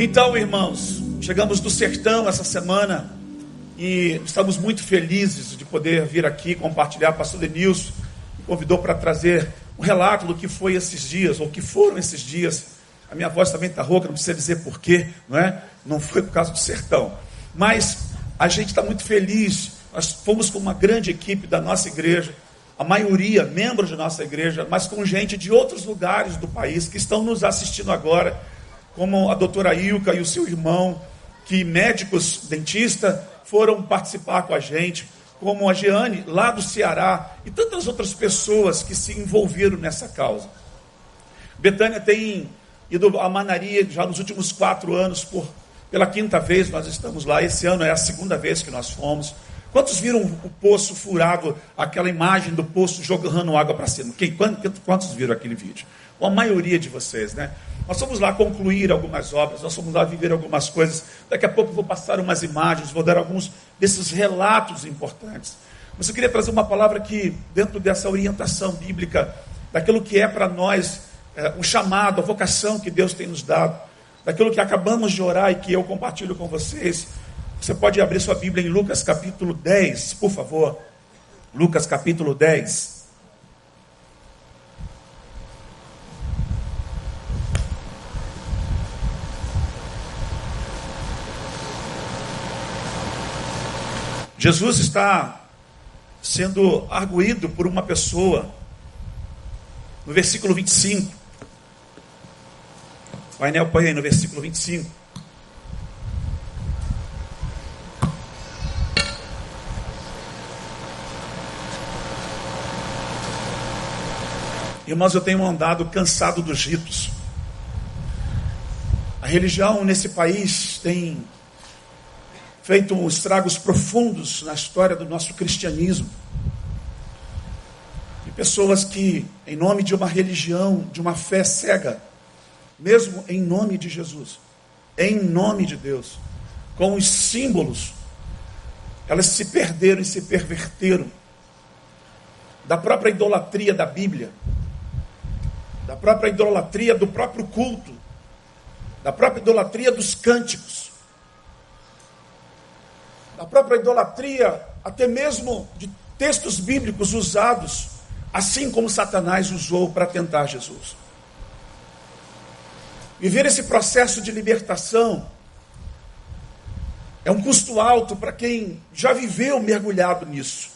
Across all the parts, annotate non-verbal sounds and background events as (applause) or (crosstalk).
Então, irmãos, chegamos do sertão essa semana e estamos muito felizes de poder vir aqui compartilhar. Pastor Denilson me convidou para trazer um relato do que foi esses dias, ou que foram esses dias. A minha voz também está rouca, não precisa dizer porquê, não é? Não foi por causa do sertão. Mas a gente está muito feliz. Nós fomos com uma grande equipe da nossa igreja, a maioria membros da nossa igreja, mas com gente de outros lugares do país que estão nos assistindo agora, como a doutora Ilka e o seu irmão, que médicos, dentista, foram participar com a gente como a Jeane, lá do Ceará, e tantas outras pessoas que se envolveram nessa causa. Betânia tem ido a Manaria já nos últimos quatro anos, por, pela quinta vez nós estamos lá. Esse ano é a segunda vez que nós fomos. Quantos viram o poço furado, aquela imagem do poço jogando água para cima? Quem, quantos, quantos viram aquele vídeo? a maioria de vocês, né? Nós fomos lá concluir algumas obras, nós fomos lá viver algumas coisas. Daqui a pouco vou passar umas imagens, vou dar alguns desses relatos importantes. Mas eu queria trazer uma palavra que, dentro dessa orientação bíblica, daquilo que é para nós é, um chamado, a vocação que Deus tem nos dado, daquilo que acabamos de orar e que eu compartilho com vocês. Você pode abrir sua Bíblia em Lucas capítulo 10, por favor. Lucas capítulo 10. Jesus está sendo arguído por uma pessoa, no versículo 25. O painel põe aí no versículo 25. Irmãos, eu tenho andado cansado dos ritos. A religião nesse país tem feito estragos profundos na história do nosso cristianismo. E pessoas que, em nome de uma religião, de uma fé cega, mesmo em nome de Jesus, em nome de Deus, com os símbolos, elas se perderam e se perverteram da própria idolatria da Bíblia, da própria idolatria do próprio culto, da própria idolatria dos cânticos da própria idolatria, até mesmo de textos bíblicos usados, assim como Satanás usou para tentar Jesus. Viver esse processo de libertação é um custo alto para quem já viveu mergulhado nisso.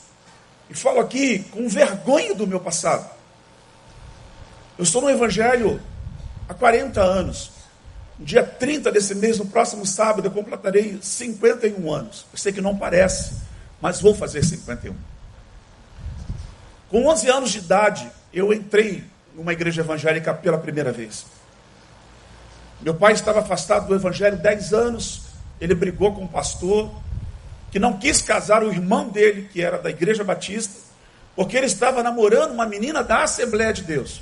E falo aqui com vergonha do meu passado. Eu estou no Evangelho há 40 anos. Dia 30 desse mês, no próximo sábado, eu completarei 51 anos. Eu sei que não parece, mas vou fazer 51. Com 11 anos de idade, eu entrei numa igreja evangélica pela primeira vez. Meu pai estava afastado do evangelho 10 anos, ele brigou com o pastor, que não quis casar o irmão dele, que era da igreja batista, porque ele estava namorando uma menina da Assembleia de Deus.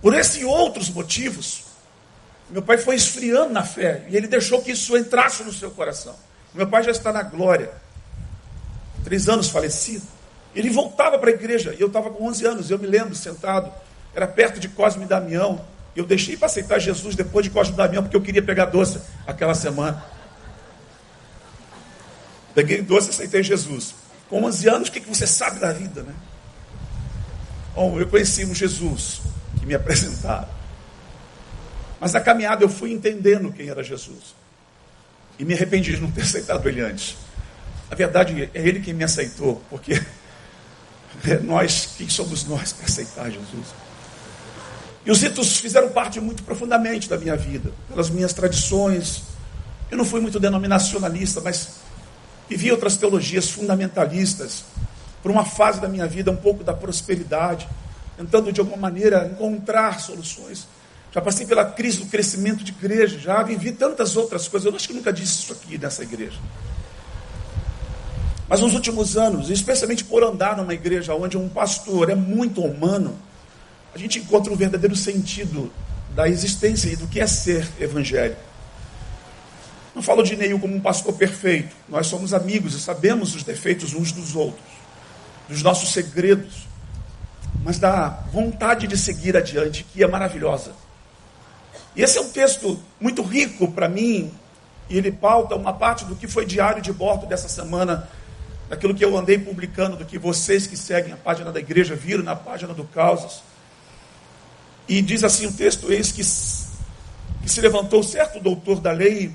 Por esses e outros motivos, meu pai foi esfriando na fé e ele deixou que isso entrasse no seu coração. Meu pai já está na glória, três anos falecido. Ele voltava para a igreja e eu estava com 11 anos. Eu me lembro sentado, era perto de Cosme e Damião. Eu deixei para aceitar Jesus depois de Cosme e Damião porque eu queria pegar doce aquela semana. Peguei doce e aceitei Jesus. Com 11 anos, o que você sabe da vida, né? Bom, eu conheci um Jesus me apresentaram. Mas na caminhada eu fui entendendo quem era Jesus. E me arrependi de não ter aceitado ele antes. A verdade é ele quem me aceitou, porque é (laughs) nós, quem somos nós para aceitar Jesus? E os ritos fizeram parte muito profundamente da minha vida, pelas minhas tradições. Eu não fui muito denominacionalista, mas vivi outras teologias fundamentalistas. Por uma fase da minha vida, um pouco da prosperidade tentando de alguma maneira encontrar soluções. Já passei pela crise do crescimento de igreja, já vivi tantas outras coisas. Eu acho que nunca disse isso aqui nessa igreja. Mas nos últimos anos, especialmente por andar numa igreja onde um pastor é muito humano, a gente encontra um verdadeiro sentido da existência e do que é ser evangélico. Não falo de Neil como um pastor perfeito. Nós somos amigos e sabemos os defeitos uns dos outros, dos nossos segredos mas da vontade de seguir adiante, que é maravilhosa. E esse é um texto muito rico para mim, e ele pauta uma parte do que foi diário de bordo dessa semana, daquilo que eu andei publicando, do que vocês que seguem a página da igreja viram na página do Causas. E diz assim o texto: Eis que, que se levantou certo doutor da lei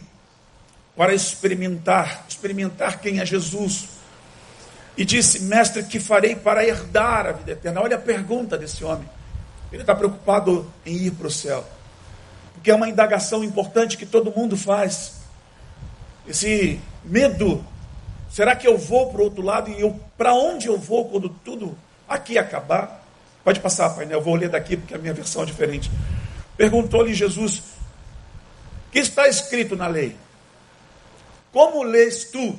para experimentar, experimentar quem é Jesus. E disse: Mestre, que farei para herdar a vida eterna? Olha a pergunta desse homem. Ele está preocupado em ir para o céu. Porque é uma indagação importante que todo mundo faz. Esse medo. Será que eu vou para o outro lado e eu para onde eu vou quando tudo aqui acabar? Pode passar, painel, eu vou ler daqui porque a minha versão é diferente. Perguntou-lhe Jesus: O que está escrito na lei? Como lês tu?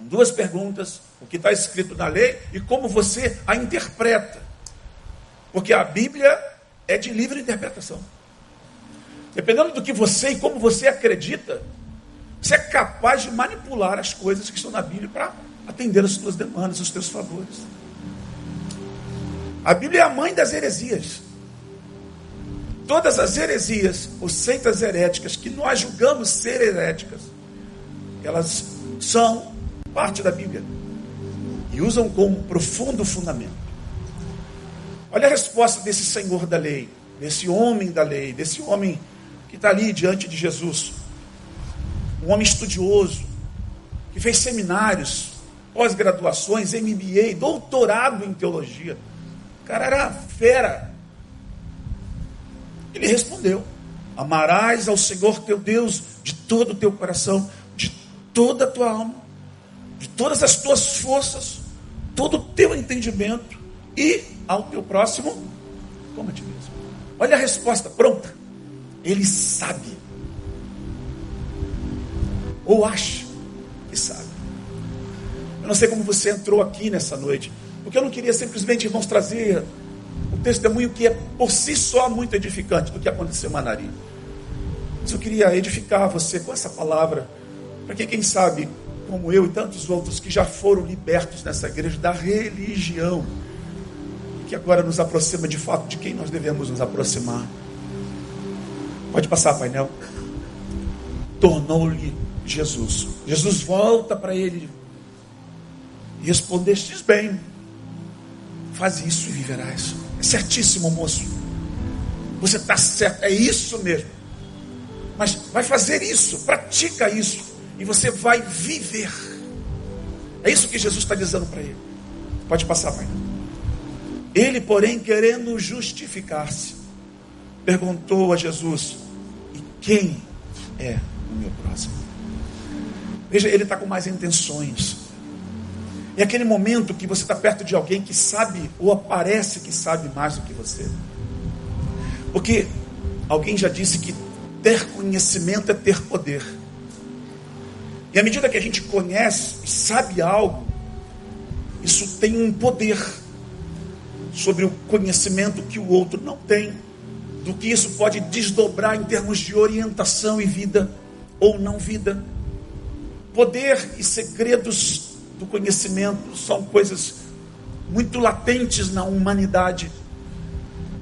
Duas perguntas: o que está escrito na lei e como você a interpreta. Porque a Bíblia é de livre interpretação. Dependendo do que você e como você acredita, você é capaz de manipular as coisas que estão na Bíblia para atender as suas demandas, os teus favores. A Bíblia é a mãe das heresias. Todas as heresias ou seitas heréticas que nós julgamos ser heréticas, elas são parte da Bíblia e usam como profundo fundamento. Olha a resposta desse senhor da lei, desse homem da lei, desse homem que está ali diante de Jesus. Um homem estudioso, que fez seminários, pós-graduações, MBA, doutorado em teologia. O cara era fera. Ele respondeu: Amarás ao Senhor teu Deus de todo o teu coração, de toda a tua alma, de todas as tuas forças, todo o teu entendimento e ao teu próximo como a ti mesmo. Olha a resposta pronta. Ele sabe. Ou acha que sabe. Eu não sei como você entrou aqui nessa noite, porque eu não queria simplesmente, irmãos, trazer o testemunho que é por si só muito edificante do que aconteceu em Manari. Mas eu queria edificar você com essa palavra, para que, quem sabe, como eu e tantos outros que já foram libertos nessa igreja da religião, que agora nos aproxima de fato de quem nós devemos nos aproximar. Pode passar, painel. Tornou-lhe Jesus. Jesus volta para ele e respondestes bem. Faz isso e viverás. É certíssimo, moço. Você está certo, é isso mesmo. Mas vai fazer isso, pratica isso, e você vai viver. É isso que Jesus está dizendo para ele. Pode passar, pai. Ele, porém, querendo justificar-se, perguntou a Jesus: E quem é o meu próximo? Veja, ele está com mais intenções. É aquele momento que você está perto de alguém que sabe ou aparece que sabe mais do que você. Porque alguém já disse que ter conhecimento é ter poder. E à medida que a gente conhece e sabe algo, isso tem um poder sobre o conhecimento que o outro não tem do que isso pode desdobrar em termos de orientação e vida ou não vida. Poder e segredos do conhecimento são coisas muito latentes na humanidade.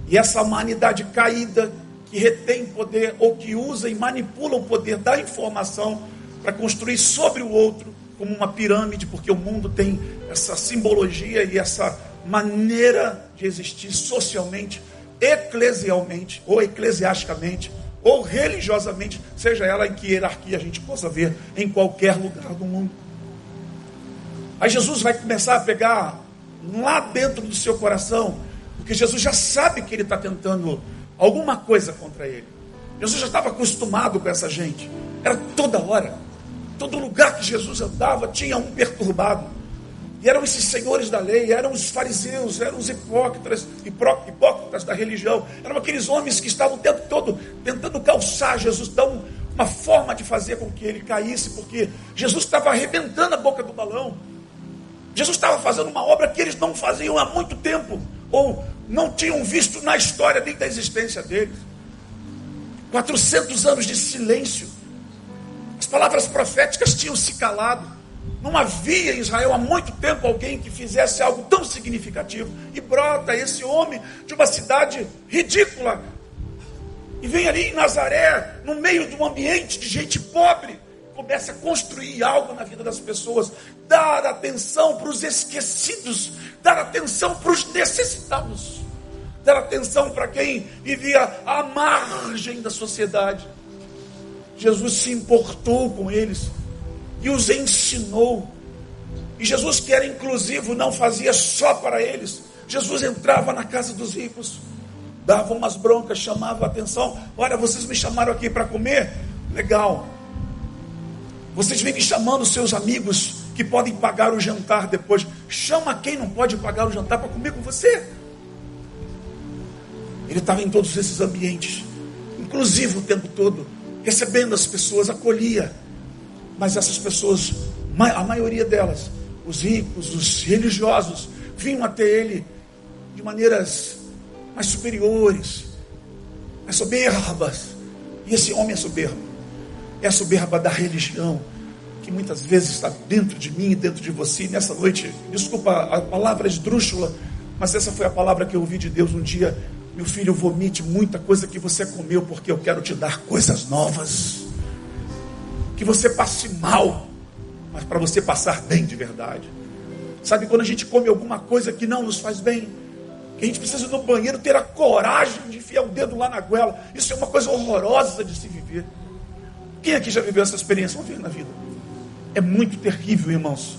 E essa humanidade caída que retém poder ou que usa e manipula o poder da informação para construir sobre o outro como uma pirâmide, porque o mundo tem essa simbologia e essa maneira de existir socialmente eclesialmente, ou eclesiasticamente, ou religiosamente, seja ela em que hierarquia a gente possa ver em qualquer lugar do mundo. Aí Jesus vai começar a pegar lá dentro do seu coração, porque Jesus já sabe que ele está tentando alguma coisa contra ele. Jesus já estava acostumado com essa gente, era toda hora, todo lugar que Jesus andava tinha um perturbado. E eram esses senhores da lei, eram os fariseus, eram os hipócritas, hipócritas da religião, eram aqueles homens que estavam o tempo todo tentando calçar Jesus, dar uma forma de fazer com que ele caísse, porque Jesus estava arrebentando a boca do balão. Jesus estava fazendo uma obra que eles não faziam há muito tempo, ou não tinham visto na história nem da existência deles. 400 anos de silêncio. As palavras proféticas tinham se calado. Não havia em Israel há muito tempo alguém que fizesse algo tão significativo. E brota esse homem de uma cidade ridícula, E vem ali em Nazaré, no meio de um ambiente de gente pobre, começa a construir algo na vida das pessoas, dar atenção para os esquecidos, dar atenção para os necessitados, dar atenção para quem vivia à margem da sociedade. Jesus se importou com eles e os ensinou. E Jesus, que era inclusivo, não fazia só para eles. Jesus entrava na casa dos ricos, dava umas broncas, chamava a atenção. Olha, vocês me chamaram aqui para comer? Legal. Vocês vêm me chamando seus amigos que podem pagar o jantar depois. Chama quem não pode pagar o jantar para comer com você. Ele estava em todos esses ambientes, inclusive o tempo todo, recebendo as pessoas, acolhia. Mas essas pessoas, a maioria delas, os ricos, os religiosos, vinham até ele de maneiras mais superiores, mais soberbas. E esse homem é soberbo. É a soberba da religião, que muitas vezes está dentro de mim e dentro de você. E nessa noite, desculpa a palavra esdrúxula, mas essa foi a palavra que eu ouvi de Deus um dia. Meu filho, vomite muita coisa que você comeu, porque eu quero te dar coisas novas. Que você passe mal, mas para você passar bem de verdade. Sabe quando a gente come alguma coisa que não nos faz bem? Que a gente precisa no banheiro ter a coragem de enfiar o dedo lá na goela. Isso é uma coisa horrorosa de se viver. Quem aqui já viveu essa experiência uma vez na vida? É muito terrível, irmãos.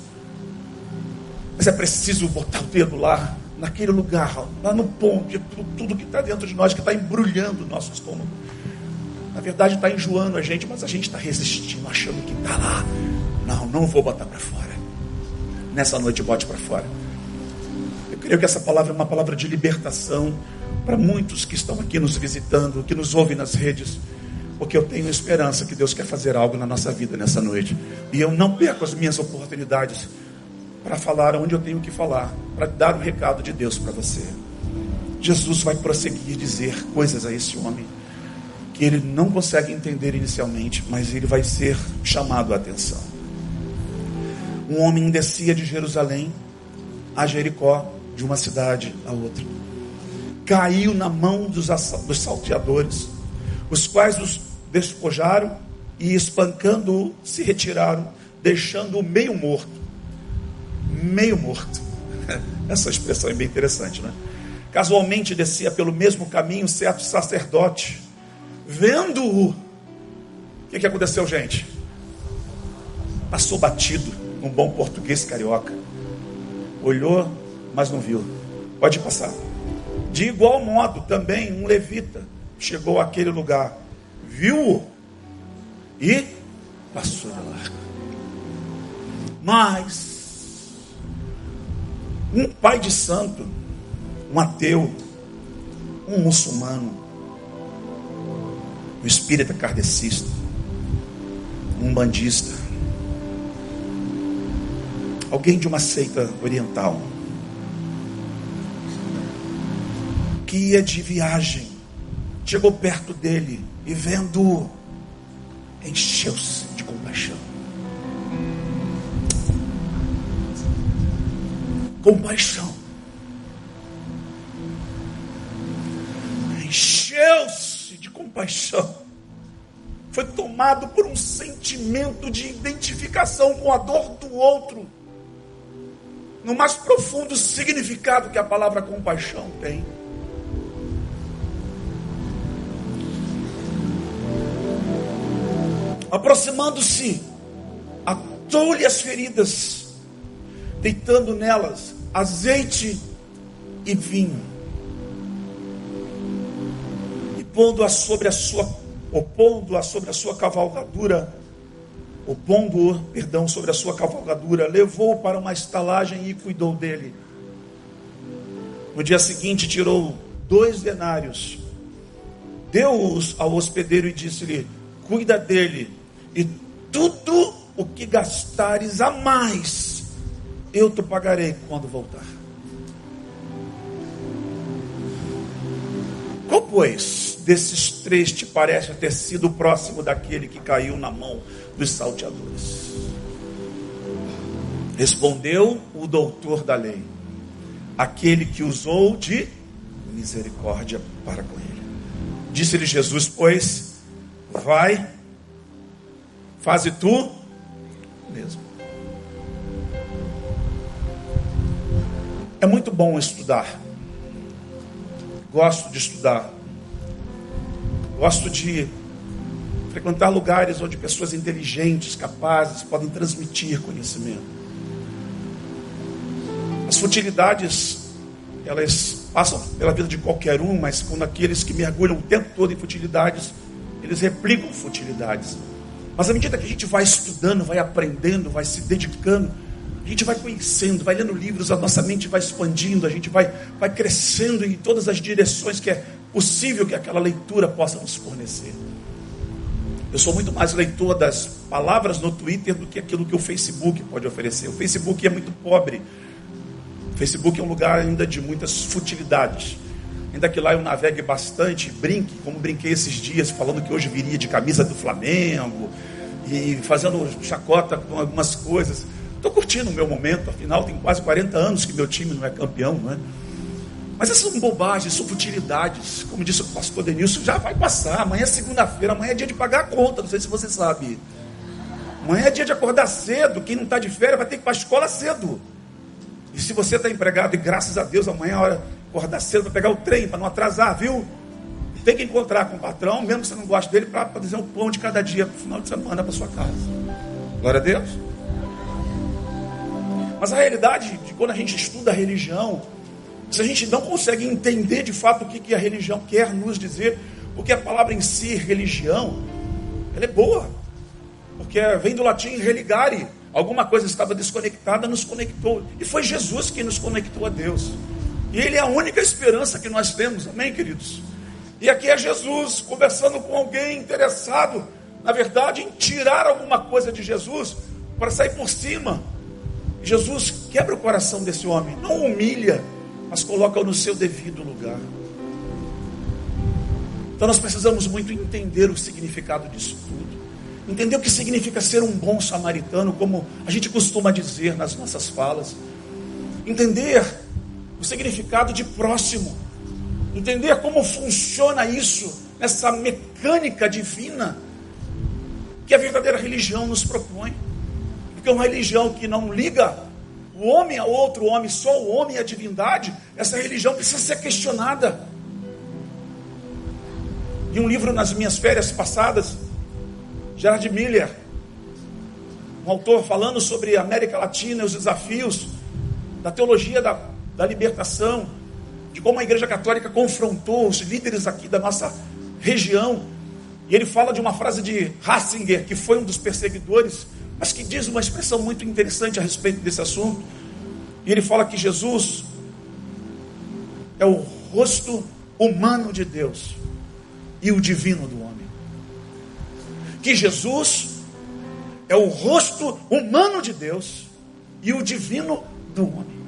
Mas é preciso botar o dedo lá, naquele lugar, lá no ponto, de tudo que está dentro de nós, que está embrulhando o nosso estômago. Na verdade, está enjoando a gente, mas a gente está resistindo, achando que está lá. Não, não vou botar para fora. Nessa noite, bote para fora. Eu creio que essa palavra é uma palavra de libertação para muitos que estão aqui nos visitando, que nos ouvem nas redes porque eu tenho esperança que Deus quer fazer algo na nossa vida nessa noite. E eu não perco as minhas oportunidades para falar onde eu tenho que falar, para dar o recado de Deus para você. Jesus vai prosseguir dizer coisas a esse homem que ele não consegue entender inicialmente, mas ele vai ser chamado a atenção. Um homem descia de Jerusalém a Jericó, de uma cidade a outra. Caiu na mão dos, dos salteadores, os quais os despojaram e espancando-o se retiraram, deixando-o meio morto. Meio morto. (laughs) Essa expressão é bem interessante, né? Casualmente descia pelo mesmo caminho certo sacerdote, vendo-o. O que, que aconteceu, gente? Passou batido, um bom português carioca. Olhou, mas não viu. Pode passar. De igual modo, também um levita chegou àquele lugar viu-o e passou de largo. Mas um pai de santo, um ateu, um muçulmano, um espírita kardecista, um bandista, alguém de uma seita oriental, que ia de viagem, chegou perto dele e vendo, encheu-se de compaixão. Compaixão. Encheu-se de compaixão. Foi tomado por um sentimento de identificação com a dor do outro. No mais profundo significado que a palavra compaixão tem. Aproximando-se, atou-lhe as feridas, deitando nelas azeite e vinho, e pondo-a sobre a sua, opondo-a sobre a sua cavalgadura, opondo-o, perdão, sobre a sua cavalgadura, levou-o para uma estalagem e cuidou dele. No dia seguinte, tirou dois denários, deu-os ao hospedeiro e disse-lhe: Cuida dele, e tudo o que gastares a mais, eu te pagarei quando voltar. Qual, pois, desses três te parece ter sido próximo daquele que caiu na mão dos salteadores? Respondeu o doutor da lei, aquele que usou de misericórdia para com ele. Disse-lhe Jesus, pois, vai, faze tu mesmo. É muito bom estudar. Gosto de estudar. Gosto de frequentar lugares onde pessoas inteligentes, capazes, podem transmitir conhecimento. As futilidades, elas passam pela vida de qualquer um, mas quando aqueles que mergulham o tempo todo em futilidades, eles replicam futilidades. Mas à medida que a gente vai estudando, vai aprendendo, vai se dedicando, a gente vai conhecendo, vai lendo livros, a nossa mente vai expandindo, a gente vai, vai crescendo em todas as direções que é possível que aquela leitura possa nos fornecer. Eu sou muito mais leitor das palavras no Twitter do que aquilo que o Facebook pode oferecer. O Facebook é muito pobre Facebook é um lugar ainda de muitas futilidades. Ainda que lá eu navegue bastante, brinque, como brinquei esses dias, falando que hoje viria de camisa do Flamengo e fazendo chacota com algumas coisas. Estou curtindo o meu momento, afinal tem quase 40 anos que meu time não é campeão, não é? Mas essas são bobagens, são futilidades. Como disse o pastor Denilson, já vai passar. Amanhã é segunda-feira, amanhã é dia de pagar a conta, não sei se você sabe. Amanhã é dia de acordar cedo. Quem não está de férias vai ter que ir para a escola cedo. E se você está empregado, e graças a Deus amanhã é hora acordar cedo para pegar o trem, para não atrasar, viu? Tem que encontrar com o patrão, mesmo que você não goste dele, para fazer um pão de cada dia para o final de semana para sua casa. Glória a Deus. Mas a realidade de quando a gente estuda a religião, se a gente não consegue entender de fato o que, que a religião quer nos dizer, porque a palavra em si, religião, ela é boa. Porque vem do latim religare, Alguma coisa estava desconectada, nos conectou. E foi Jesus que nos conectou a Deus. E Ele é a única esperança que nós temos, amém, queridos? E aqui é Jesus conversando com alguém interessado, na verdade, em tirar alguma coisa de Jesus para sair por cima. Jesus quebra o coração desse homem, não humilha, mas coloca-o no seu devido lugar. Então nós precisamos muito entender o significado disso tudo. Entender o que significa ser um bom samaritano, como a gente costuma dizer nas nossas falas. Entender o significado de próximo. Entender como funciona isso, nessa mecânica divina que a verdadeira religião nos propõe. Porque uma religião que não liga o homem a outro homem, só o homem e a divindade, essa religião precisa ser questionada. E um livro nas minhas férias passadas, Gerard Miller, um autor falando sobre a América Latina e os desafios da teologia da, da libertação, de como a Igreja Católica confrontou os líderes aqui da nossa região. E ele fala de uma frase de Ratzinger, que foi um dos perseguidores, mas que diz uma expressão muito interessante a respeito desse assunto. E ele fala que Jesus é o rosto humano de Deus e o divino do homem que Jesus é o rosto humano de Deus e o divino do homem.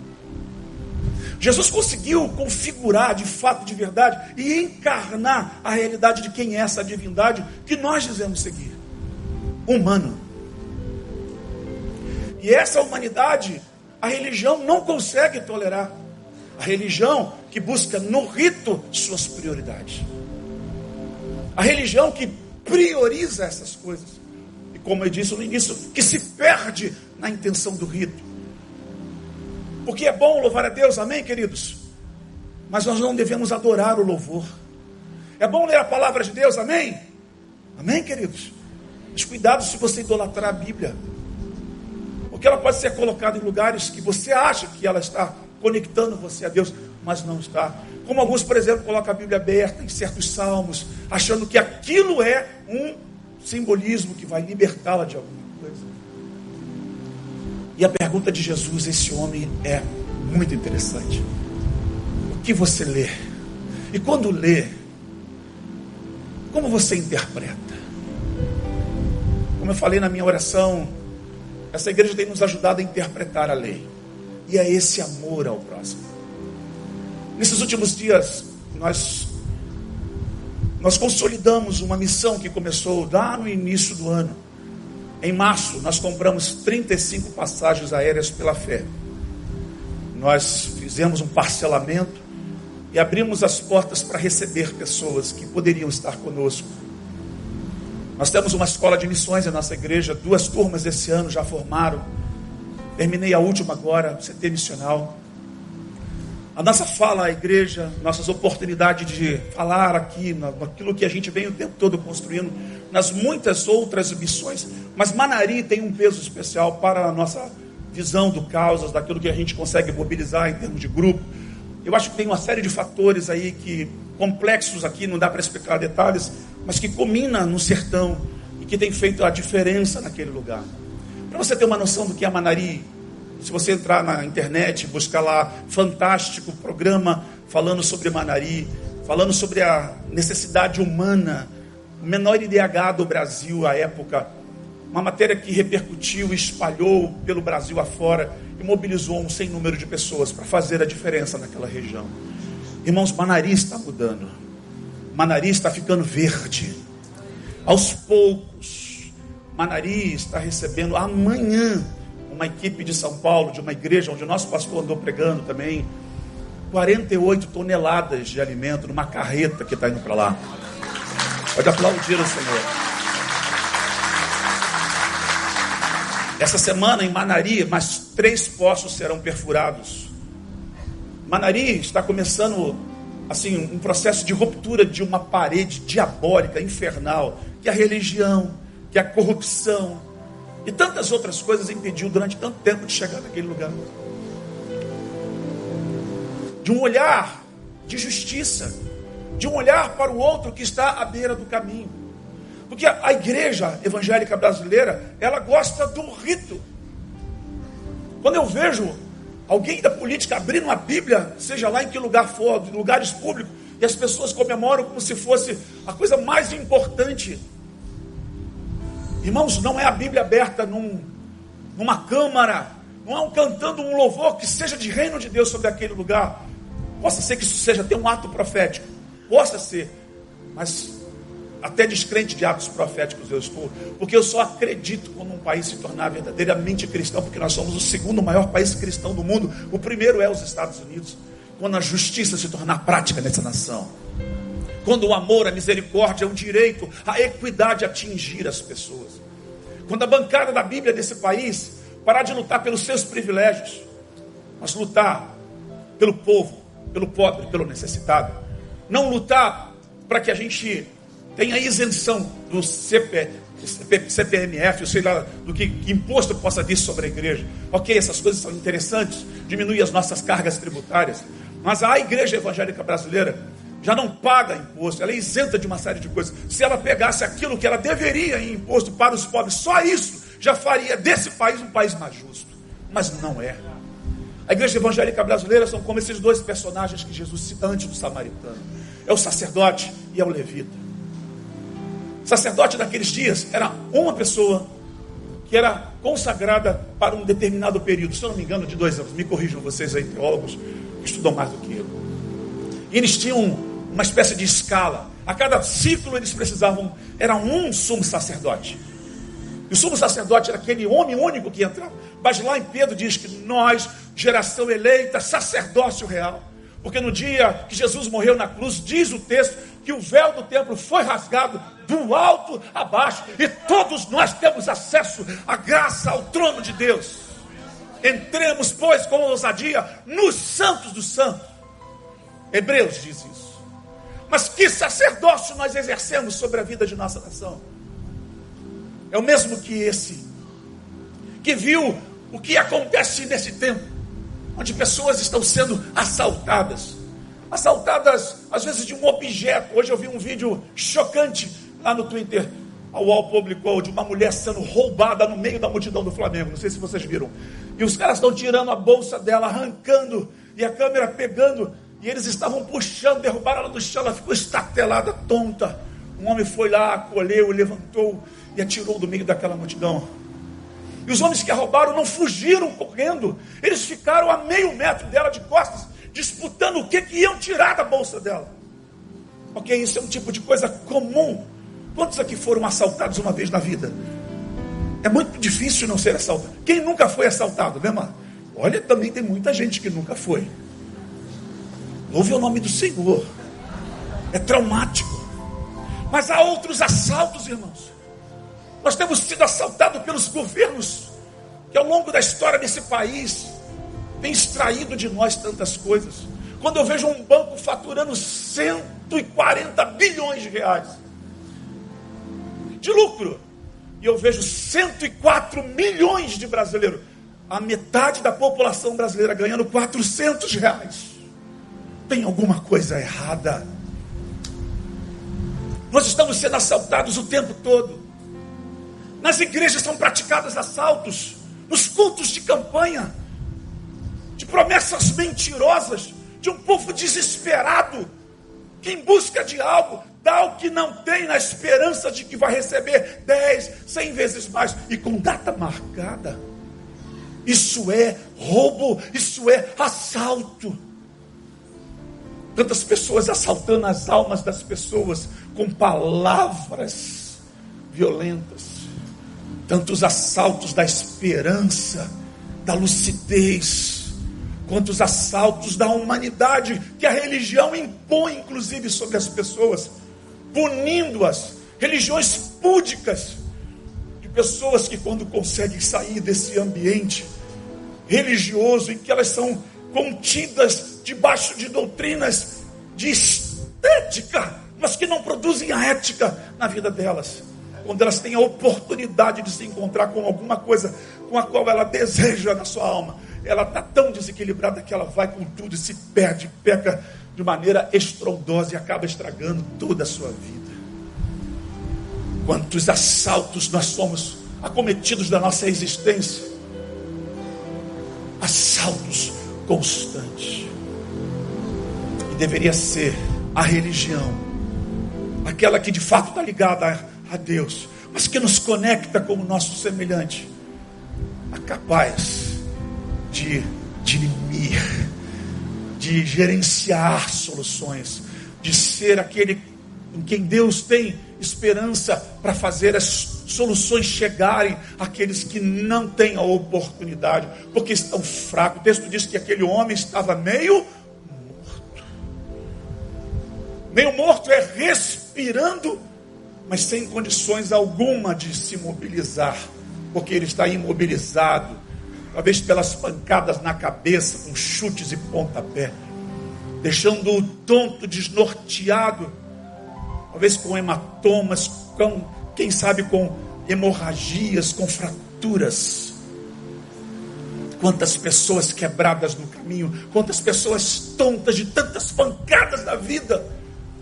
Jesus conseguiu configurar de fato, de verdade, e encarnar a realidade de quem é essa divindade que nós dizemos seguir: humano. E essa humanidade, a religião não consegue tolerar. A religião que busca no rito suas prioridades. A religião que prioriza essas coisas. E como eu disse no início, que se perde na intenção do rito. Porque é bom louvar a Deus, amém, queridos? Mas nós não devemos adorar o louvor. É bom ler a palavra de Deus, amém? Amém, queridos? Mas cuidado se você idolatrar a Bíblia. Porque ela pode ser colocada em lugares que você acha que ela está conectando você a Deus, mas não está. Como alguns, por exemplo, colocam a Bíblia aberta em certos salmos, achando que aquilo é um simbolismo que vai libertá-la de alguma coisa. E a pergunta de Jesus, esse homem, é muito interessante. O que você lê? E quando lê, como você interpreta? Como eu falei na minha oração, essa igreja tem nos ajudado a interpretar a lei. E é esse amor ao próximo. Nesses últimos dias, nós, nós consolidamos uma missão que começou lá no início do ano. Em março, nós compramos 35 passagens aéreas pela fé. Nós fizemos um parcelamento e abrimos as portas para receber pessoas que poderiam estar conosco. Nós temos uma escola de missões na nossa igreja, duas turmas esse ano já formaram. Terminei a última agora, CT missional. A nossa fala à igreja, nossas oportunidades de falar aqui, naquilo que a gente vem o tempo todo construindo, nas muitas outras missões. Mas Manari tem um peso especial para a nossa visão do causas, daquilo que a gente consegue mobilizar em termos de grupo. Eu acho que tem uma série de fatores aí que complexos aqui, não dá para explicar detalhes, mas que combina no sertão e que tem feito a diferença naquele lugar. Para você ter uma noção do que é Manari, se você entrar na internet, buscar lá, fantástico programa falando sobre Manari, falando sobre a necessidade humana, o menor IDH do Brasil à época, uma matéria que repercutiu, espalhou pelo Brasil afora e mobilizou um sem número de pessoas para fazer a diferença naquela região. Irmãos, Manari está mudando. Manari está ficando verde. Aos poucos, Manari está recebendo amanhã uma equipe de São Paulo, de uma igreja onde o nosso pastor andou pregando também, 48 toneladas de alimento numa carreta que está indo para lá. Pode aplaudir o Senhor. Essa semana em Manari, mais três poços serão perfurados. Manari está começando assim um processo de ruptura de uma parede diabólica, infernal, que a religião, que a corrupção, e tantas outras coisas impediu durante tanto tempo de chegar naquele lugar. De um olhar de justiça, de um olhar para o outro que está à beira do caminho. Porque a igreja evangélica brasileira, ela gosta do rito. Quando eu vejo alguém da política abrindo uma Bíblia, seja lá em que lugar for, em lugares públicos, e as pessoas comemoram como se fosse a coisa mais importante Irmãos, não é a Bíblia aberta num, numa câmara, não é um cantando um louvor que seja de reino de Deus sobre aquele lugar. Possa ser que isso seja até um ato profético, possa ser, mas até descrente de atos proféticos eu estou, porque eu só acredito quando um país se tornar verdadeiramente cristão, porque nós somos o segundo maior país cristão do mundo, o primeiro é os Estados Unidos, quando a justiça se tornar prática nessa nação. Quando o amor, a misericórdia, o direito, a equidade atingir as pessoas. Quando a bancada da Bíblia desse país parar de lutar pelos seus privilégios, mas lutar pelo povo, pelo pobre, pelo necessitado. Não lutar para que a gente tenha isenção do CP, CPMF, sei lá, do que, que, imposto possa vir sobre a igreja. Ok, essas coisas são interessantes, diminui as nossas cargas tributárias. Mas a igreja evangélica brasileira já não paga imposto, ela é isenta de uma série de coisas. Se ela pegasse aquilo que ela deveria em imposto para os pobres, só isso já faria desse país um país mais justo. Mas não é. A igreja evangélica brasileira são como esses dois personagens que Jesus cita antes do samaritano: é o sacerdote e é o levita. Sacerdote daqueles dias era uma pessoa que era consagrada para um determinado período, se eu não me engano, de dois anos. Me corrijam vocês aí, teólogos, que estudam mais do que eu. E eles tinham uma espécie de escala. A cada ciclo eles precisavam, era um sumo sacerdote. E o sumo sacerdote era aquele homem único que entrava. Mas lá em Pedro diz que nós, geração eleita, sacerdócio real. Porque no dia que Jesus morreu na cruz, diz o texto que o véu do templo foi rasgado do alto a baixo. E todos nós temos acesso à graça, ao trono de Deus. Entremos, pois, com ousadia nos santos dos santos. Hebreus diz isso. Mas que sacerdócio nós exercemos sobre a vida de nossa nação? É o mesmo que esse, que viu o que acontece nesse tempo, onde pessoas estão sendo assaltadas. Assaltadas, às vezes, de um objeto. Hoje eu vi um vídeo chocante lá no Twitter. A UOL publicou de uma mulher sendo roubada no meio da multidão do Flamengo. Não sei se vocês viram. E os caras estão tirando a bolsa dela, arrancando, e a câmera pegando e eles estavam puxando, derrubaram ela do chão, ela ficou estatelada, tonta. Um homem foi lá, acolheu, levantou e atirou do meio daquela multidão. E os homens que a roubaram não fugiram correndo, eles ficaram a meio metro dela de costas, disputando o que, que iam tirar da bolsa dela. Ok, isso é um tipo de coisa comum. Quantos aqui foram assaltados uma vez na vida? É muito difícil não ser assaltado. Quem nunca foi assaltado, né, mano? Olha, também tem muita gente que nunca foi. Louve o nome do Senhor. É traumático. Mas há outros assaltos, irmãos. Nós temos sido assaltados pelos governos que ao longo da história desse país tem extraído de nós tantas coisas. Quando eu vejo um banco faturando 140 bilhões de reais de lucro, e eu vejo 104 milhões de brasileiros, a metade da população brasileira ganhando 400 reais. Tem alguma coisa errada. Nós estamos sendo assaltados o tempo todo. Nas igrejas são praticados assaltos, nos cultos de campanha, de promessas mentirosas, de um povo desesperado, que em busca de algo, dá o que não tem na esperança de que vai receber dez, cem vezes mais e com data marcada. Isso é roubo, isso é assalto. Tantas pessoas assaltando as almas das pessoas com palavras violentas. Tantos assaltos da esperança, da lucidez, quantos assaltos da humanidade que a religião impõe, inclusive, sobre as pessoas, punindo-as. Religiões púdicas, de pessoas que, quando conseguem sair desse ambiente religioso, em que elas são contidas debaixo de doutrinas de estética, mas que não produzem a ética na vida delas. Quando elas têm a oportunidade de se encontrar com alguma coisa com a qual ela deseja na sua alma, ela está tão desequilibrada que ela vai com tudo e se perde, peca de maneira estrondosa e acaba estragando toda a sua vida. Quantos assaltos nós somos acometidos da nossa existência? Assaltos constantes. E deveria ser a religião, aquela que de fato está ligada a, Deus, mas que nos conecta com o nosso semelhante, a capaz de dirimir, de gerenciar soluções, de ser aquele em quem Deus tem esperança para fazer as soluções chegarem àqueles que não têm a oportunidade, porque estão fracos. O texto diz que aquele homem estava meio morto. Meio morto é respirando, mas sem condições alguma de se mobilizar, porque ele está imobilizado, talvez pelas pancadas na cabeça, com chutes e pontapé, deixando-o tonto, desnorteado, talvez com hematomas, com quem sabe com hemorragias, com fraturas. Quantas pessoas quebradas no caminho, quantas pessoas tontas de tantas pancadas da vida.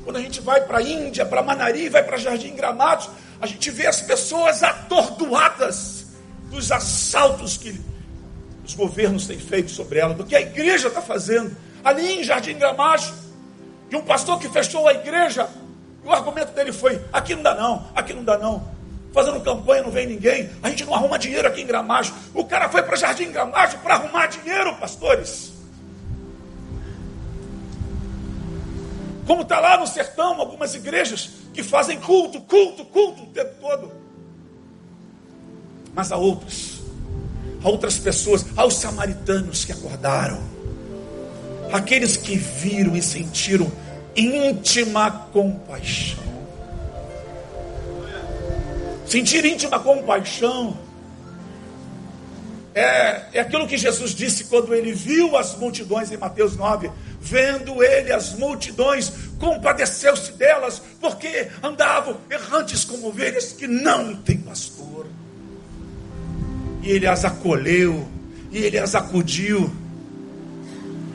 Quando a gente vai para a Índia, para Manari, vai para Jardim Gramados, a gente vê as pessoas atordoadas dos assaltos que os governos têm feito sobre ela, do que a igreja está fazendo. Ali em Jardim Gramados, de um pastor que fechou a igreja o argumento dele foi: aqui não dá não, aqui não dá não. Fazendo campanha não vem ninguém, a gente não arruma dinheiro aqui em Gramacho. O cara foi para Jardim Gramacho para arrumar dinheiro, pastores. Como está lá no sertão, algumas igrejas que fazem culto, culto, culto o tempo todo. Mas há outras, há outras pessoas, há os samaritanos que acordaram, aqueles que viram e sentiram íntima compaixão. Sentir íntima compaixão é, é aquilo que Jesus disse quando ele viu as multidões em Mateus 9. Vendo ele as multidões, compadeceu-se delas, porque andavam errantes como ovelhas que não têm pastor. Ele as acolheu, e ele as acudiu.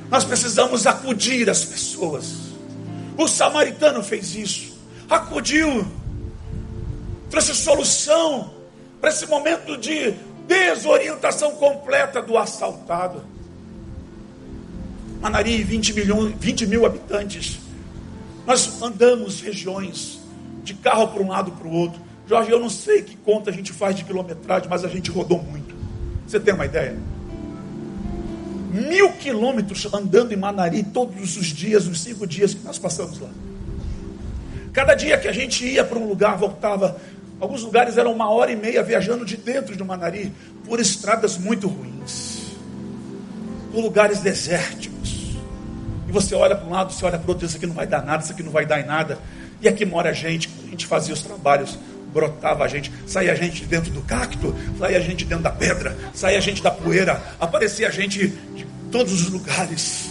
Nós precisamos acudir as pessoas. O samaritano fez isso, acudiu, trouxe solução para esse momento de desorientação completa do assaltado. Manari, 20, milhões, 20 mil habitantes. Nós andamos regiões de carro para um lado para o outro. Jorge, eu não sei que conta a gente faz de quilometragem, mas a gente rodou muito. Você tem uma ideia? mil quilômetros andando em Manari todos os dias, os cinco dias que nós passamos lá. Cada dia que a gente ia para um lugar, voltava. Alguns lugares eram uma hora e meia viajando de dentro de Manari, por estradas muito ruins, por lugares desérticos. E você olha para um lado, você olha para o outro, isso aqui não vai dar nada, isso aqui não vai dar em nada. E aqui mora a gente, a gente fazia os trabalhos, brotava a gente, saía a gente dentro do cacto, saía a gente dentro da pedra, saía a gente da poeira, aparecia a gente de todos os lugares.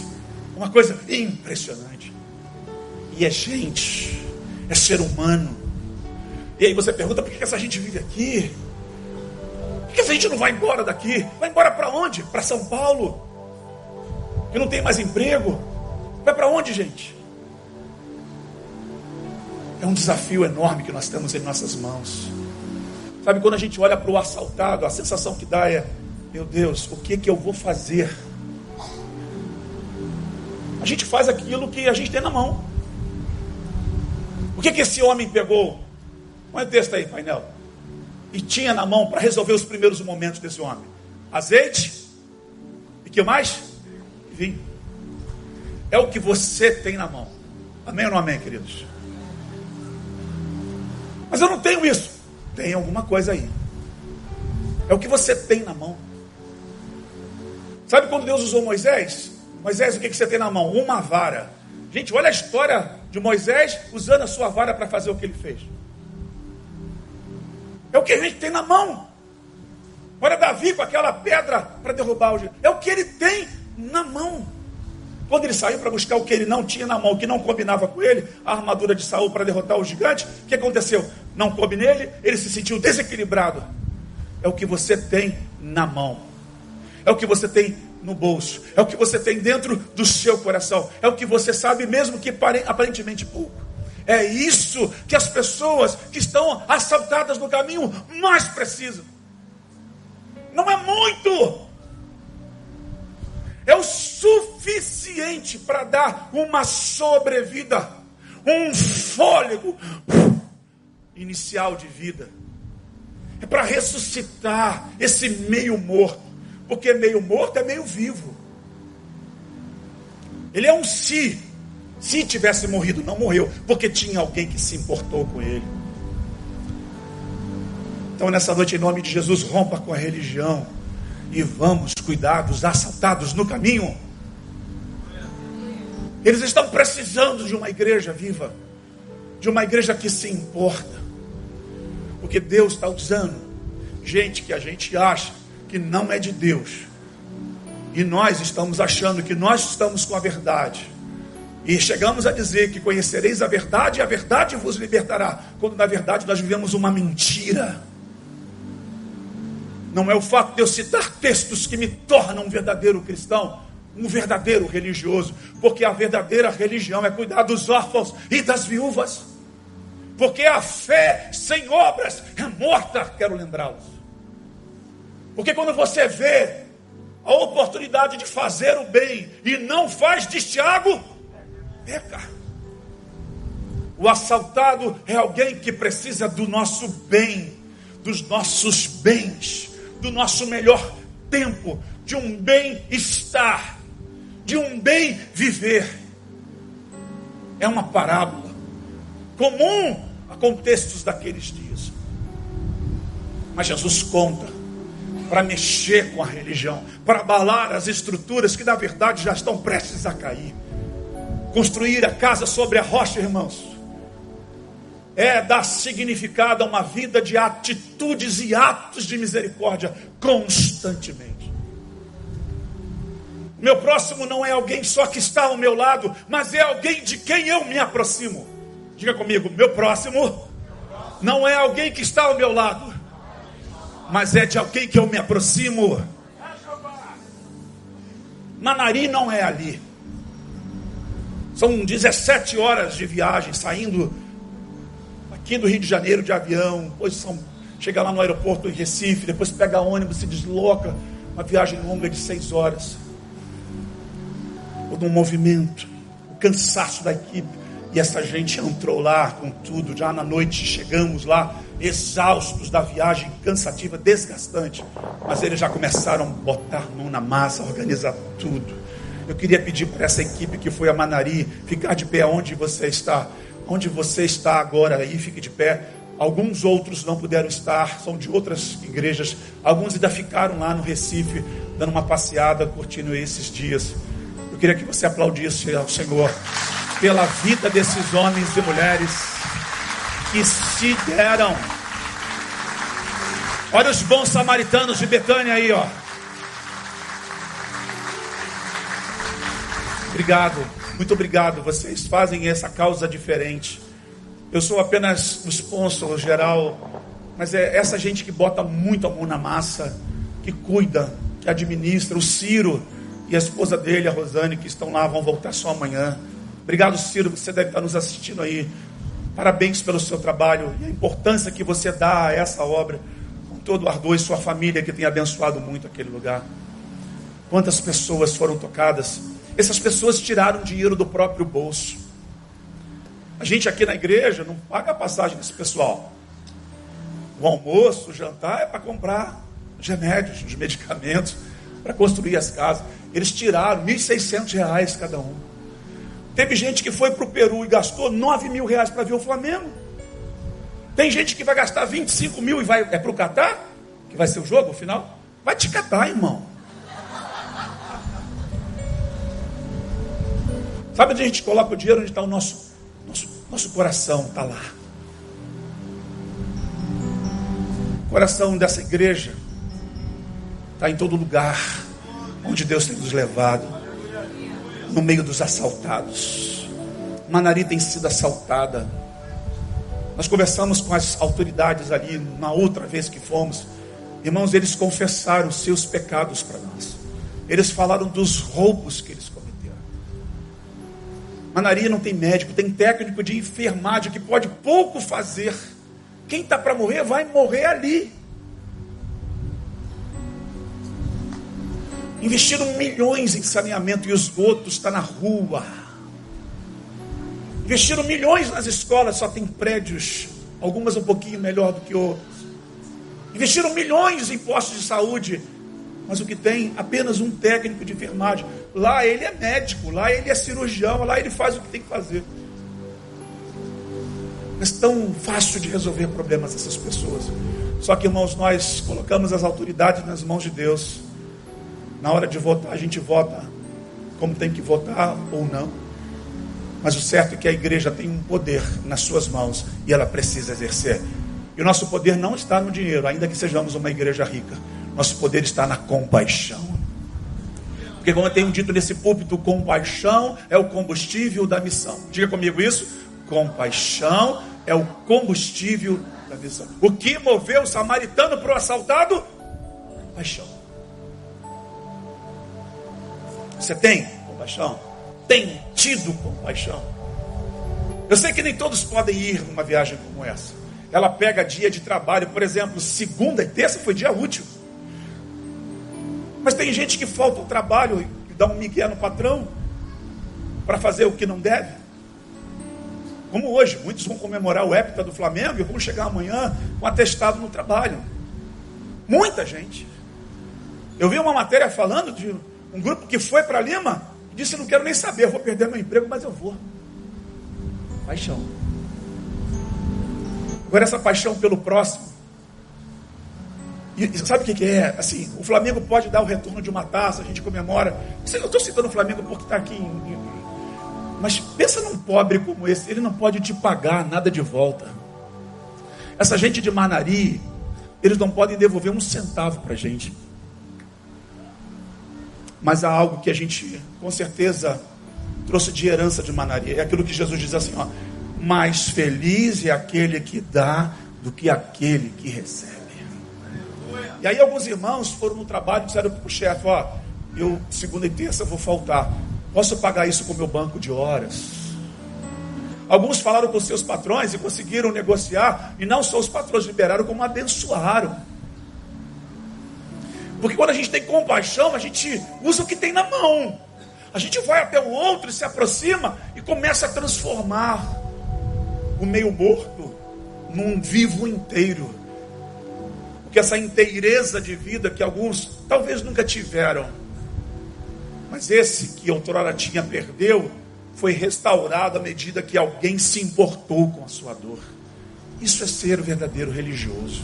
Uma coisa impressionante. E é gente, é ser humano. E aí você pergunta, por que essa gente vive aqui? Por que essa gente não vai embora daqui? Vai embora para onde? Para São Paulo? Que não tem mais emprego? Vai para onde, gente? É um desafio enorme que nós temos em nossas mãos. Sabe, quando a gente olha para o assaltado, a sensação que dá é: meu Deus, o que, que eu vou fazer? A gente faz aquilo que a gente tem na mão. O que, que esse homem pegou? Põe o texto aí, painel. E tinha na mão para resolver os primeiros momentos desse homem: azeite e que mais? Vinho. É o que você tem na mão. Amém ou não amém, queridos? Mas eu não tenho isso. Tem alguma coisa aí. É o que você tem na mão. Sabe quando Deus usou Moisés? Moisés, o que você tem na mão? Uma vara. Gente, olha a história de Moisés usando a sua vara para fazer o que ele fez. É o que a gente tem na mão. Olha Davi com aquela pedra para derrubar o. É o que ele tem na mão. Quando ele saiu para buscar o que ele não tinha na mão, que não combinava com ele, a armadura de Saul para derrotar o gigante, o que aconteceu? Não coube nele, ele se sentiu desequilibrado. É o que você tem na mão. É o que você tem no bolso. É o que você tem dentro do seu coração. É o que você sabe, mesmo que aparentemente pouco. É isso que as pessoas que estão assaltadas no caminho mais precisam. Não é muito, é o suficiente para dar uma sobrevida, um fôlego inicial de vida. É para ressuscitar esse meio morto, porque meio morto é meio vivo. Ele é um si. Se tivesse morrido, não morreu, porque tinha alguém que se importou com ele. Então, nessa noite, em nome de Jesus, rompa com a religião e vamos cuidar dos assaltados no caminho. Eles estão precisando de uma igreja viva, de uma igreja que se importa, porque Deus está usando gente que a gente acha que não é de Deus, e nós estamos achando que nós estamos com a verdade. E chegamos a dizer que conhecereis a verdade e a verdade vos libertará, quando na verdade nós vivemos uma mentira. Não é o fato de eu citar textos que me tornam um verdadeiro cristão, um verdadeiro religioso, porque a verdadeira religião é cuidar dos órfãos e das viúvas. Porque a fé sem obras é morta, quero lembrá-los. Porque quando você vê a oportunidade de fazer o bem e não faz, diz Tiago, peca. O assaltado é alguém que precisa do nosso bem, dos nossos bens do nosso melhor tempo, de um bem-estar, de um bem viver. É uma parábola comum a contextos daqueles dias. Mas Jesus conta para mexer com a religião, para abalar as estruturas que na verdade já estão prestes a cair. Construir a casa sobre a rocha, irmãos é dar significado a uma vida de atitudes e atos de misericórdia constantemente. Meu próximo não é alguém só que está ao meu lado, mas é alguém de quem eu me aproximo. Diga comigo, meu próximo não é alguém que está ao meu lado, mas é de alguém que eu me aproximo. Manari não é ali. São 17 horas de viagem saindo aqui do Rio de Janeiro de avião, depois São, chega lá no aeroporto em Recife, depois pega ônibus, se desloca, uma viagem longa de seis horas. Todo um movimento, o cansaço da equipe. E essa gente entrou lá com tudo, já na noite chegamos lá, exaustos da viagem cansativa, desgastante. Mas eles já começaram a botar mão na massa, organizar tudo. Eu queria pedir para essa equipe que foi a Manari ficar de pé onde você está onde você está agora aí, fique de pé. Alguns outros não puderam estar, são de outras igrejas. Alguns ainda ficaram lá no Recife, dando uma passeada, curtindo esses dias. Eu queria que você aplaudisse ao Senhor pela vida desses homens e mulheres que se deram. Olha os bons samaritanos de Betânia aí, ó. Obrigado, muito obrigado. Vocês fazem essa causa diferente. Eu sou apenas o sponsor geral, mas é essa gente que bota muito a mão na massa, que cuida, que administra. O Ciro e a esposa dele, a Rosane, que estão lá, vão voltar só amanhã. Obrigado, Ciro, você deve estar nos assistindo aí. Parabéns pelo seu trabalho e a importância que você dá a essa obra, com todo o ardor e sua família que tem abençoado muito aquele lugar. Quantas pessoas foram tocadas essas pessoas tiraram dinheiro do próprio bolso. A gente aqui na igreja não paga a passagem desse pessoal. O almoço, o jantar é para comprar os remédios, os medicamentos, para construir as casas. Eles tiraram R$ 1.600 cada um. Teve gente que foi para o Peru e gastou 9 mil reais para ver o Flamengo. Tem gente que vai gastar 25 mil e vai é para o Catar, que vai ser o jogo, no final. Vai te catar, irmão. Sabe onde a gente coloca o dinheiro? Onde está o nosso, nosso, nosso coração? Está lá. O coração dessa igreja está em todo lugar onde Deus tem nos levado no meio dos assaltados. Manari tem sido assaltada. Nós conversamos com as autoridades ali na outra vez que fomos. Irmãos, eles confessaram seus pecados para nós. Eles falaram dos roubos que eles Manaria não tem médico, tem técnico de enfermagem que pode pouco fazer. Quem está para morrer vai morrer ali. Investiram milhões em saneamento e esgoto está na rua. Investiram milhões nas escolas, só tem prédios, algumas um pouquinho melhor do que outras. Investiram milhões em postos de saúde, mas o que tem apenas um técnico de enfermagem. Lá ele é médico, lá ele é cirurgião, lá ele faz o que tem que fazer. Mas tão fácil de resolver problemas dessas pessoas. Só que, irmãos, nós colocamos as autoridades nas mãos de Deus. Na hora de votar, a gente vota como tem que votar ou não. Mas o certo é que a igreja tem um poder nas suas mãos e ela precisa exercer. E o nosso poder não está no dinheiro, ainda que sejamos uma igreja rica. Nosso poder está na compaixão. Porque, como eu tenho dito nesse púlpito, compaixão é o combustível da missão. Diga comigo isso. Compaixão é o combustível da missão. O que moveu o samaritano para o assaltado? Paixão. Você tem compaixão? Tem tido compaixão? Eu sei que nem todos podem ir numa viagem como essa. Ela pega dia de trabalho, por exemplo, segunda e terça foi dia útil. Mas tem gente que falta o trabalho e dá um migué no patrão para fazer o que não deve. Como hoje, muitos vão comemorar o épica do Flamengo e vão chegar amanhã com atestado no trabalho. Muita gente. Eu vi uma matéria falando de um grupo que foi para Lima e disse: Não quero nem saber, vou perder meu emprego, mas eu vou. Paixão. Agora, essa paixão pelo próximo e sabe o que, é? Assim, o Flamengo pode dar o retorno de uma taça, a gente comemora. Eu estou citando o Flamengo porque está aqui. Em... Mas pensa num pobre como esse, ele não pode te pagar nada de volta. Essa gente de Manari, eles não podem devolver um centavo para a gente. Mas há algo que a gente, com certeza, trouxe de herança de Manari. É aquilo que Jesus diz assim: ó, mais feliz é aquele que dá do que aquele que recebe. E aí alguns irmãos foram no trabalho e disseram para o chefe, ó, eu segunda e terça vou faltar. Posso pagar isso com o meu banco de horas? Alguns falaram com seus patrões e conseguiram negociar, e não só os patrões liberaram, como abençoaram. Porque quando a gente tem compaixão, a gente usa o que tem na mão. A gente vai até o outro e se aproxima e começa a transformar o meio morto num vivo inteiro que essa inteireza de vida que alguns talvez nunca tiveram, mas esse que outrora tinha perdeu, foi restaurado à medida que alguém se importou com a sua dor. Isso é ser verdadeiro religioso.